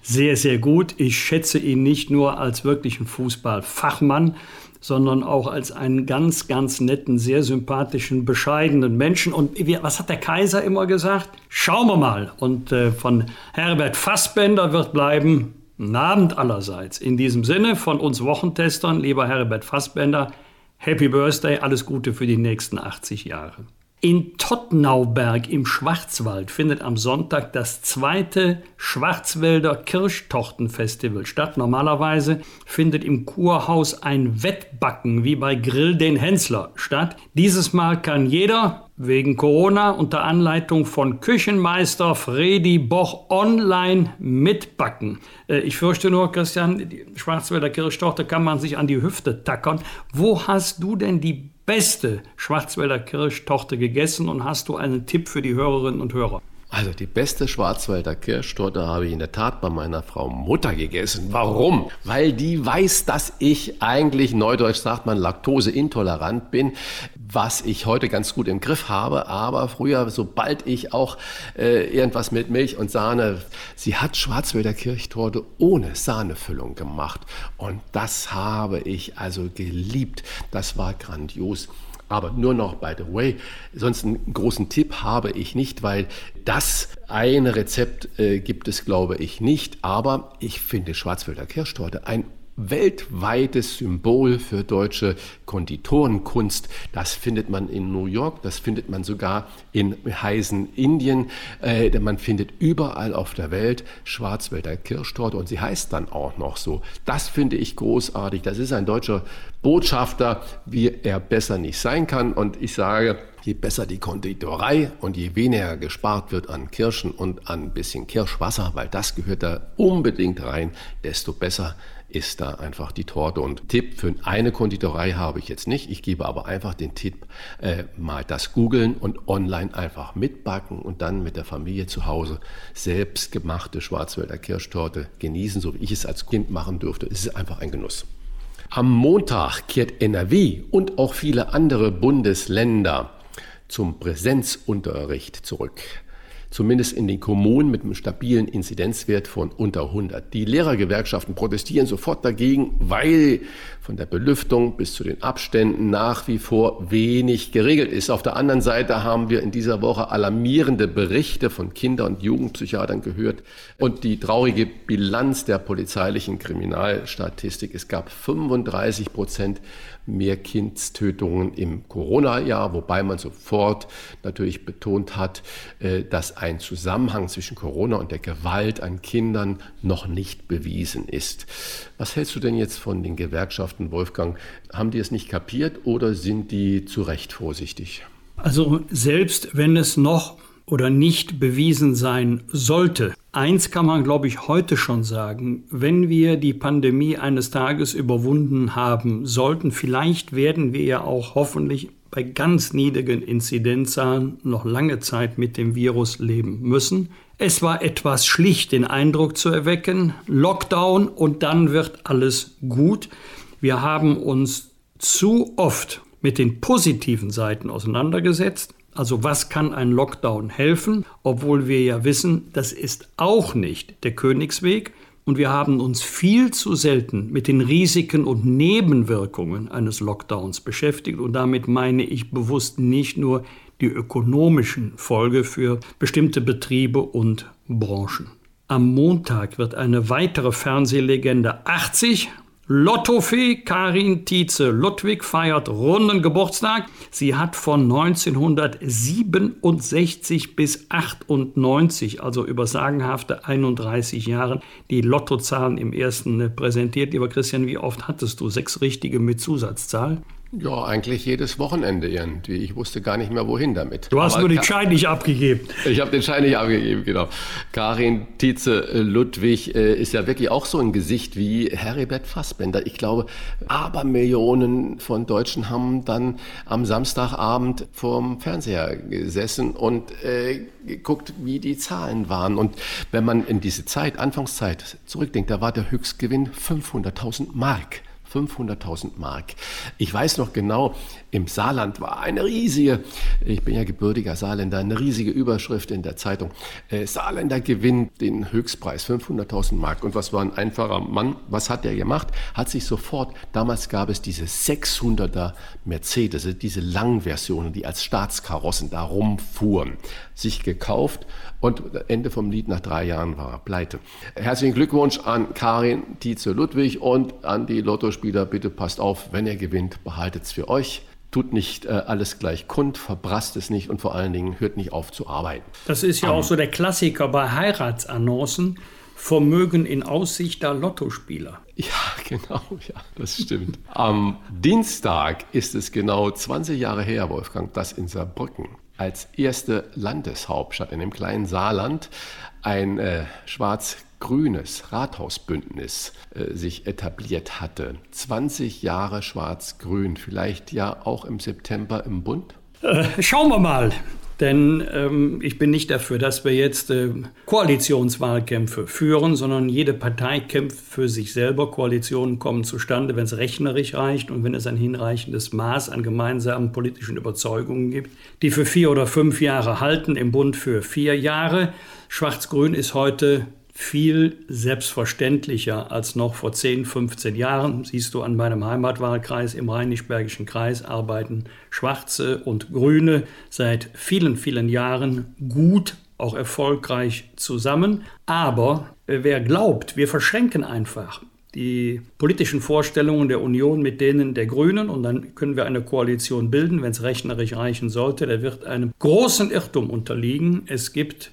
Sehr, sehr gut. Ich schätze ihn nicht nur als wirklichen Fußballfachmann, sondern auch als einen ganz, ganz netten, sehr sympathischen, bescheidenen Menschen. Und was hat der Kaiser immer gesagt? Schauen wir mal. Und äh, von Herbert Fassbender wird bleiben, Guten Abend allerseits. In diesem Sinne von uns Wochentestern, lieber Herbert Fassbender, Happy Birthday, alles Gute für die nächsten 80 Jahre. In Tottnauberg im Schwarzwald findet am Sonntag das zweite Schwarzwälder Kirschtortenfestival statt. Normalerweise findet im Kurhaus ein Wettbacken wie bei Grill den Hensler statt. Dieses Mal kann jeder wegen Corona unter Anleitung von Küchenmeister Fredi Boch online mitbacken. Äh, ich fürchte nur, Christian, die Schwarzwälder Kirschtorte kann man sich an die Hüfte tackern. Wo hast du denn die beste Schwarzwälder Kirschtorte gegessen und hast du einen Tipp für die Hörerinnen und Hörer? Also die beste Schwarzwälder Kirschtorte habe ich in der Tat bei meiner Frau Mutter gegessen. Warum? Weil die weiß, dass ich eigentlich, neudeutsch sagt man, laktoseintolerant bin, was ich heute ganz gut im Griff habe. Aber früher, sobald ich auch äh, irgendwas mit Milch und Sahne, sie hat Schwarzwälder Kirschtorte ohne Sahnefüllung gemacht. Und das habe ich also geliebt. Das war grandios. Aber nur noch, by the way, sonst einen großen Tipp habe ich nicht, weil das eine Rezept äh, gibt es, glaube ich, nicht. Aber ich finde Schwarzwälder Kirschtorte ein weltweites Symbol für deutsche Konditorenkunst. Das findet man in New York, das findet man sogar in heißen Indien, äh, man findet überall auf der Welt Schwarzwälder Kirschtorte und sie heißt dann auch noch so. Das finde ich großartig. Das ist ein deutscher Botschafter, wie er besser nicht sein kann. Und ich sage, je besser die Konditorei und je weniger gespart wird an Kirschen und an ein bisschen Kirschwasser, weil das gehört da unbedingt rein, desto besser ist da einfach die Torte. Und Tipp für eine Konditorei habe ich jetzt nicht. Ich gebe aber einfach den Tipp, äh, mal das googeln und online einfach mitbacken und dann mit der Familie zu Hause selbstgemachte Schwarzwälder Kirschtorte genießen, so wie ich es als Kind machen durfte. Es ist einfach ein Genuss. Am Montag kehrt NRW und auch viele andere Bundesländer zum Präsenzunterricht zurück zumindest in den Kommunen mit einem stabilen Inzidenzwert von unter 100. Die Lehrergewerkschaften protestieren sofort dagegen, weil von der Belüftung bis zu den Abständen nach wie vor wenig geregelt ist. Auf der anderen Seite haben wir in dieser Woche alarmierende Berichte von Kinder- und Jugendpsychiatern gehört und die traurige Bilanz der polizeilichen Kriminalstatistik. Es gab 35 Prozent mehr Kindstötungen im Corona-Jahr, wobei man sofort natürlich betont hat, äh, dass ein Zusammenhang zwischen Corona und der Gewalt an Kindern noch nicht bewiesen ist. Was hältst du denn jetzt von den Gewerkschaften, Wolfgang? Haben die es nicht kapiert oder sind die zu Recht vorsichtig? Also selbst wenn es noch oder nicht bewiesen sein sollte. Eins kann man, glaube ich, heute schon sagen. Wenn wir die Pandemie eines Tages überwunden haben sollten, vielleicht werden wir ja auch hoffentlich bei ganz niedrigen Inzidenzzahlen noch lange Zeit mit dem Virus leben müssen. Es war etwas schlicht, den Eindruck zu erwecken, Lockdown und dann wird alles gut. Wir haben uns zu oft mit den positiven Seiten auseinandergesetzt, also was kann ein Lockdown helfen, obwohl wir ja wissen, das ist auch nicht der Königsweg. Und wir haben uns viel zu selten mit den Risiken und Nebenwirkungen eines Lockdowns beschäftigt. Und damit meine ich bewusst nicht nur die ökonomischen Folge für bestimmte Betriebe und Branchen. Am Montag wird eine weitere Fernsehlegende 80 Lottofee Karin Tietze Ludwig feiert runden Geburtstag. Sie hat von 1967 bis 98, also über sagenhafte 31 Jahren, die Lottozahlen im ersten präsentiert. Lieber Christian, wie oft hattest du sechs richtige mit Zusatzzahl? Ja, eigentlich jedes Wochenende irgendwie. Ich wusste gar nicht mehr, wohin damit. Du hast Aber nur den Schein nicht abgegeben. Ich habe den Schein nicht abgegeben, genau. Karin Tietze äh, Ludwig äh, ist ja wirklich auch so ein Gesicht wie Heribert Fassbender. Ich glaube, Abermillionen von Deutschen haben dann am Samstagabend vorm Fernseher gesessen und äh, geguckt, wie die Zahlen waren. Und wenn man in diese Zeit, Anfangszeit, zurückdenkt, da war der Höchstgewinn 500.000 Mark. 500.000 Mark. Ich weiß noch genau, im Saarland war eine riesige, ich bin ja gebürtiger Saarländer, eine riesige Überschrift in der Zeitung. Äh, Saarländer gewinnt den Höchstpreis, 500.000 Mark. Und was war ein einfacher Mann? Was hat der gemacht? Hat sich sofort, damals gab es diese 600er Mercedes, diese Langversionen, die als Staatskarossen da rumfuhren, sich gekauft und Ende vom Lied nach drei Jahren war er pleite. Herzlichen Glückwunsch an Karin Tietze Ludwig und an die Lottospieler. Bitte passt auf, wenn ihr gewinnt, behaltet es für euch tut nicht äh, alles gleich kund, verbrasst es nicht und vor allen Dingen hört nicht auf zu arbeiten. Das ist ja um, auch so der Klassiker bei Heiratsannoncen. Vermögen in Aussicht der Lottospieler. Ja, genau, ja, das stimmt. Am Dienstag ist es genau 20 Jahre her, Wolfgang, dass in Saarbrücken als erste Landeshauptstadt in dem kleinen Saarland ein äh, schwarz grünes Rathausbündnis äh, sich etabliert hatte. 20 Jahre schwarz-grün, vielleicht ja auch im September im Bund? Äh, schauen wir mal. Denn ähm, ich bin nicht dafür, dass wir jetzt äh, Koalitionswahlkämpfe führen, sondern jede Partei kämpft für sich selber. Koalitionen kommen zustande, wenn es rechnerisch reicht und wenn es ein hinreichendes Maß an gemeinsamen politischen Überzeugungen gibt, die für vier oder fünf Jahre halten, im Bund für vier Jahre. Schwarz-Grün ist heute viel selbstverständlicher als noch vor 10, 15 Jahren. Siehst du an meinem Heimatwahlkreis im Rheinisch-Bergischen Kreis arbeiten Schwarze und Grüne seit vielen, vielen Jahren gut, auch erfolgreich zusammen. Aber wer glaubt, wir verschränken einfach die politischen Vorstellungen der Union mit denen der Grünen und dann können wir eine Koalition bilden, wenn es rechnerisch reichen sollte. Der wird einem großen Irrtum unterliegen. Es gibt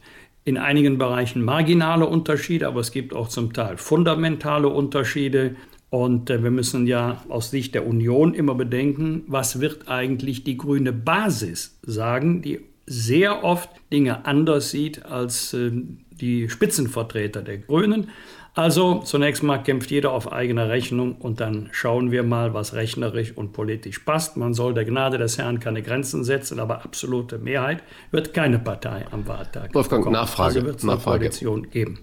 in einigen Bereichen marginale Unterschiede, aber es gibt auch zum Teil fundamentale Unterschiede. Und äh, wir müssen ja aus Sicht der Union immer bedenken, was wird eigentlich die grüne Basis sagen, die sehr oft Dinge anders sieht als äh, die Spitzenvertreter der Grünen. Also zunächst mal kämpft jeder auf eigene Rechnung und dann schauen wir mal, was rechnerisch und politisch passt. Man soll der Gnade des Herrn keine Grenzen setzen, aber absolute Mehrheit wird keine Partei am Wahltag. Wolfgang, bekommen. Nachfrage. Also wird es eine Koalition geben.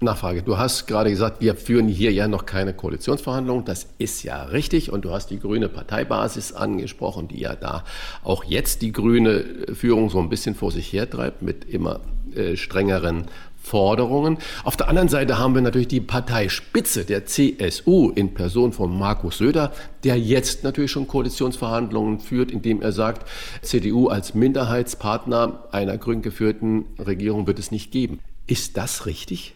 Nachfrage. Du hast gerade gesagt, wir führen hier ja noch keine Koalitionsverhandlungen. Das ist ja richtig. Und du hast die grüne Parteibasis angesprochen, die ja da auch jetzt die grüne Führung so ein bisschen vor sich hertreibt mit immer äh, strengeren Forderungen. Auf der anderen Seite haben wir natürlich die Parteispitze der CSU in Person von Markus Söder, der jetzt natürlich schon Koalitionsverhandlungen führt, indem er sagt, CDU als Minderheitspartner einer grün geführten Regierung wird es nicht geben. Ist das richtig?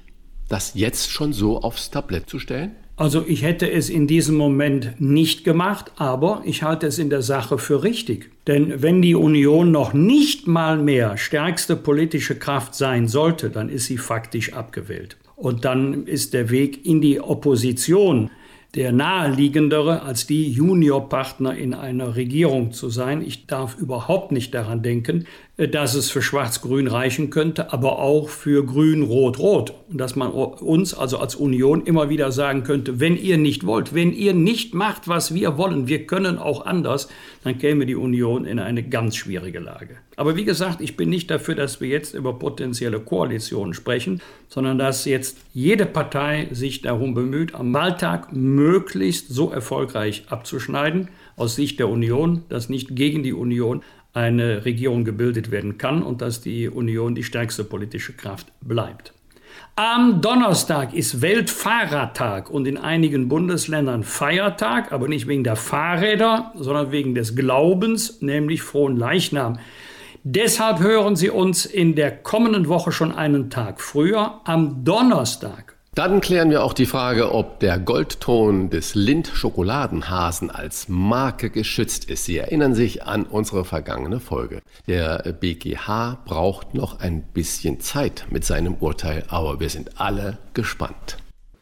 das jetzt schon so aufs Tablett zu stellen? Also ich hätte es in diesem Moment nicht gemacht, aber ich halte es in der Sache für richtig. Denn wenn die Union noch nicht mal mehr stärkste politische Kraft sein sollte, dann ist sie faktisch abgewählt. Und dann ist der Weg in die Opposition der naheliegendere, als die Juniorpartner in einer Regierung zu sein. Ich darf überhaupt nicht daran denken, dass es für Schwarz-Grün reichen könnte, aber auch für Grün-Rot-Rot. Und dass man uns also als Union immer wieder sagen könnte, wenn ihr nicht wollt, wenn ihr nicht macht, was wir wollen, wir können auch anders, dann käme die Union in eine ganz schwierige Lage. Aber wie gesagt, ich bin nicht dafür, dass wir jetzt über potenzielle Koalitionen sprechen, sondern dass jetzt jede Partei sich darum bemüht, am Wahltag möglichst so erfolgreich abzuschneiden, aus Sicht der Union, dass nicht gegen die Union eine Regierung gebildet werden kann und dass die Union die stärkste politische Kraft bleibt. Am Donnerstag ist Weltfahrradtag und in einigen Bundesländern Feiertag, aber nicht wegen der Fahrräder, sondern wegen des Glaubens, nämlich frohen Leichnam. Deshalb hören Sie uns in der kommenden Woche schon einen Tag früher, am Donnerstag dann klären wir auch die Frage, ob der Goldton des Lind-Schokoladenhasen als Marke geschützt ist. Sie erinnern sich an unsere vergangene Folge. Der BGH braucht noch ein bisschen Zeit mit seinem Urteil, aber wir sind alle gespannt.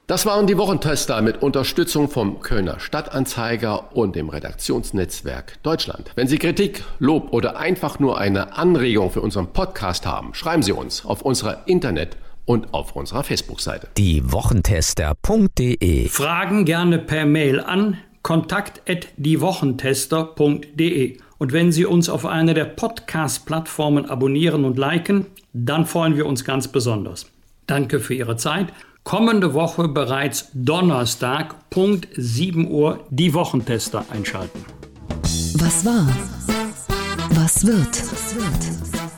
Das waren die Wochentester mit Unterstützung vom Kölner Stadtanzeiger und dem Redaktionsnetzwerk Deutschland. Wenn Sie Kritik, Lob oder einfach nur eine Anregung für unseren Podcast haben, schreiben Sie uns auf unserer Internet- und auf unserer Facebook-Seite. Diewochentester.de Fragen gerne per Mail an kontakt@diewochentester.de. Und wenn Sie uns auf einer der Podcast-Plattformen abonnieren und liken, dann freuen wir uns ganz besonders. Danke für Ihre Zeit. Kommende Woche bereits Donnerstag, Punkt 7 Uhr, die Wochentester einschalten. Was war? Was wird?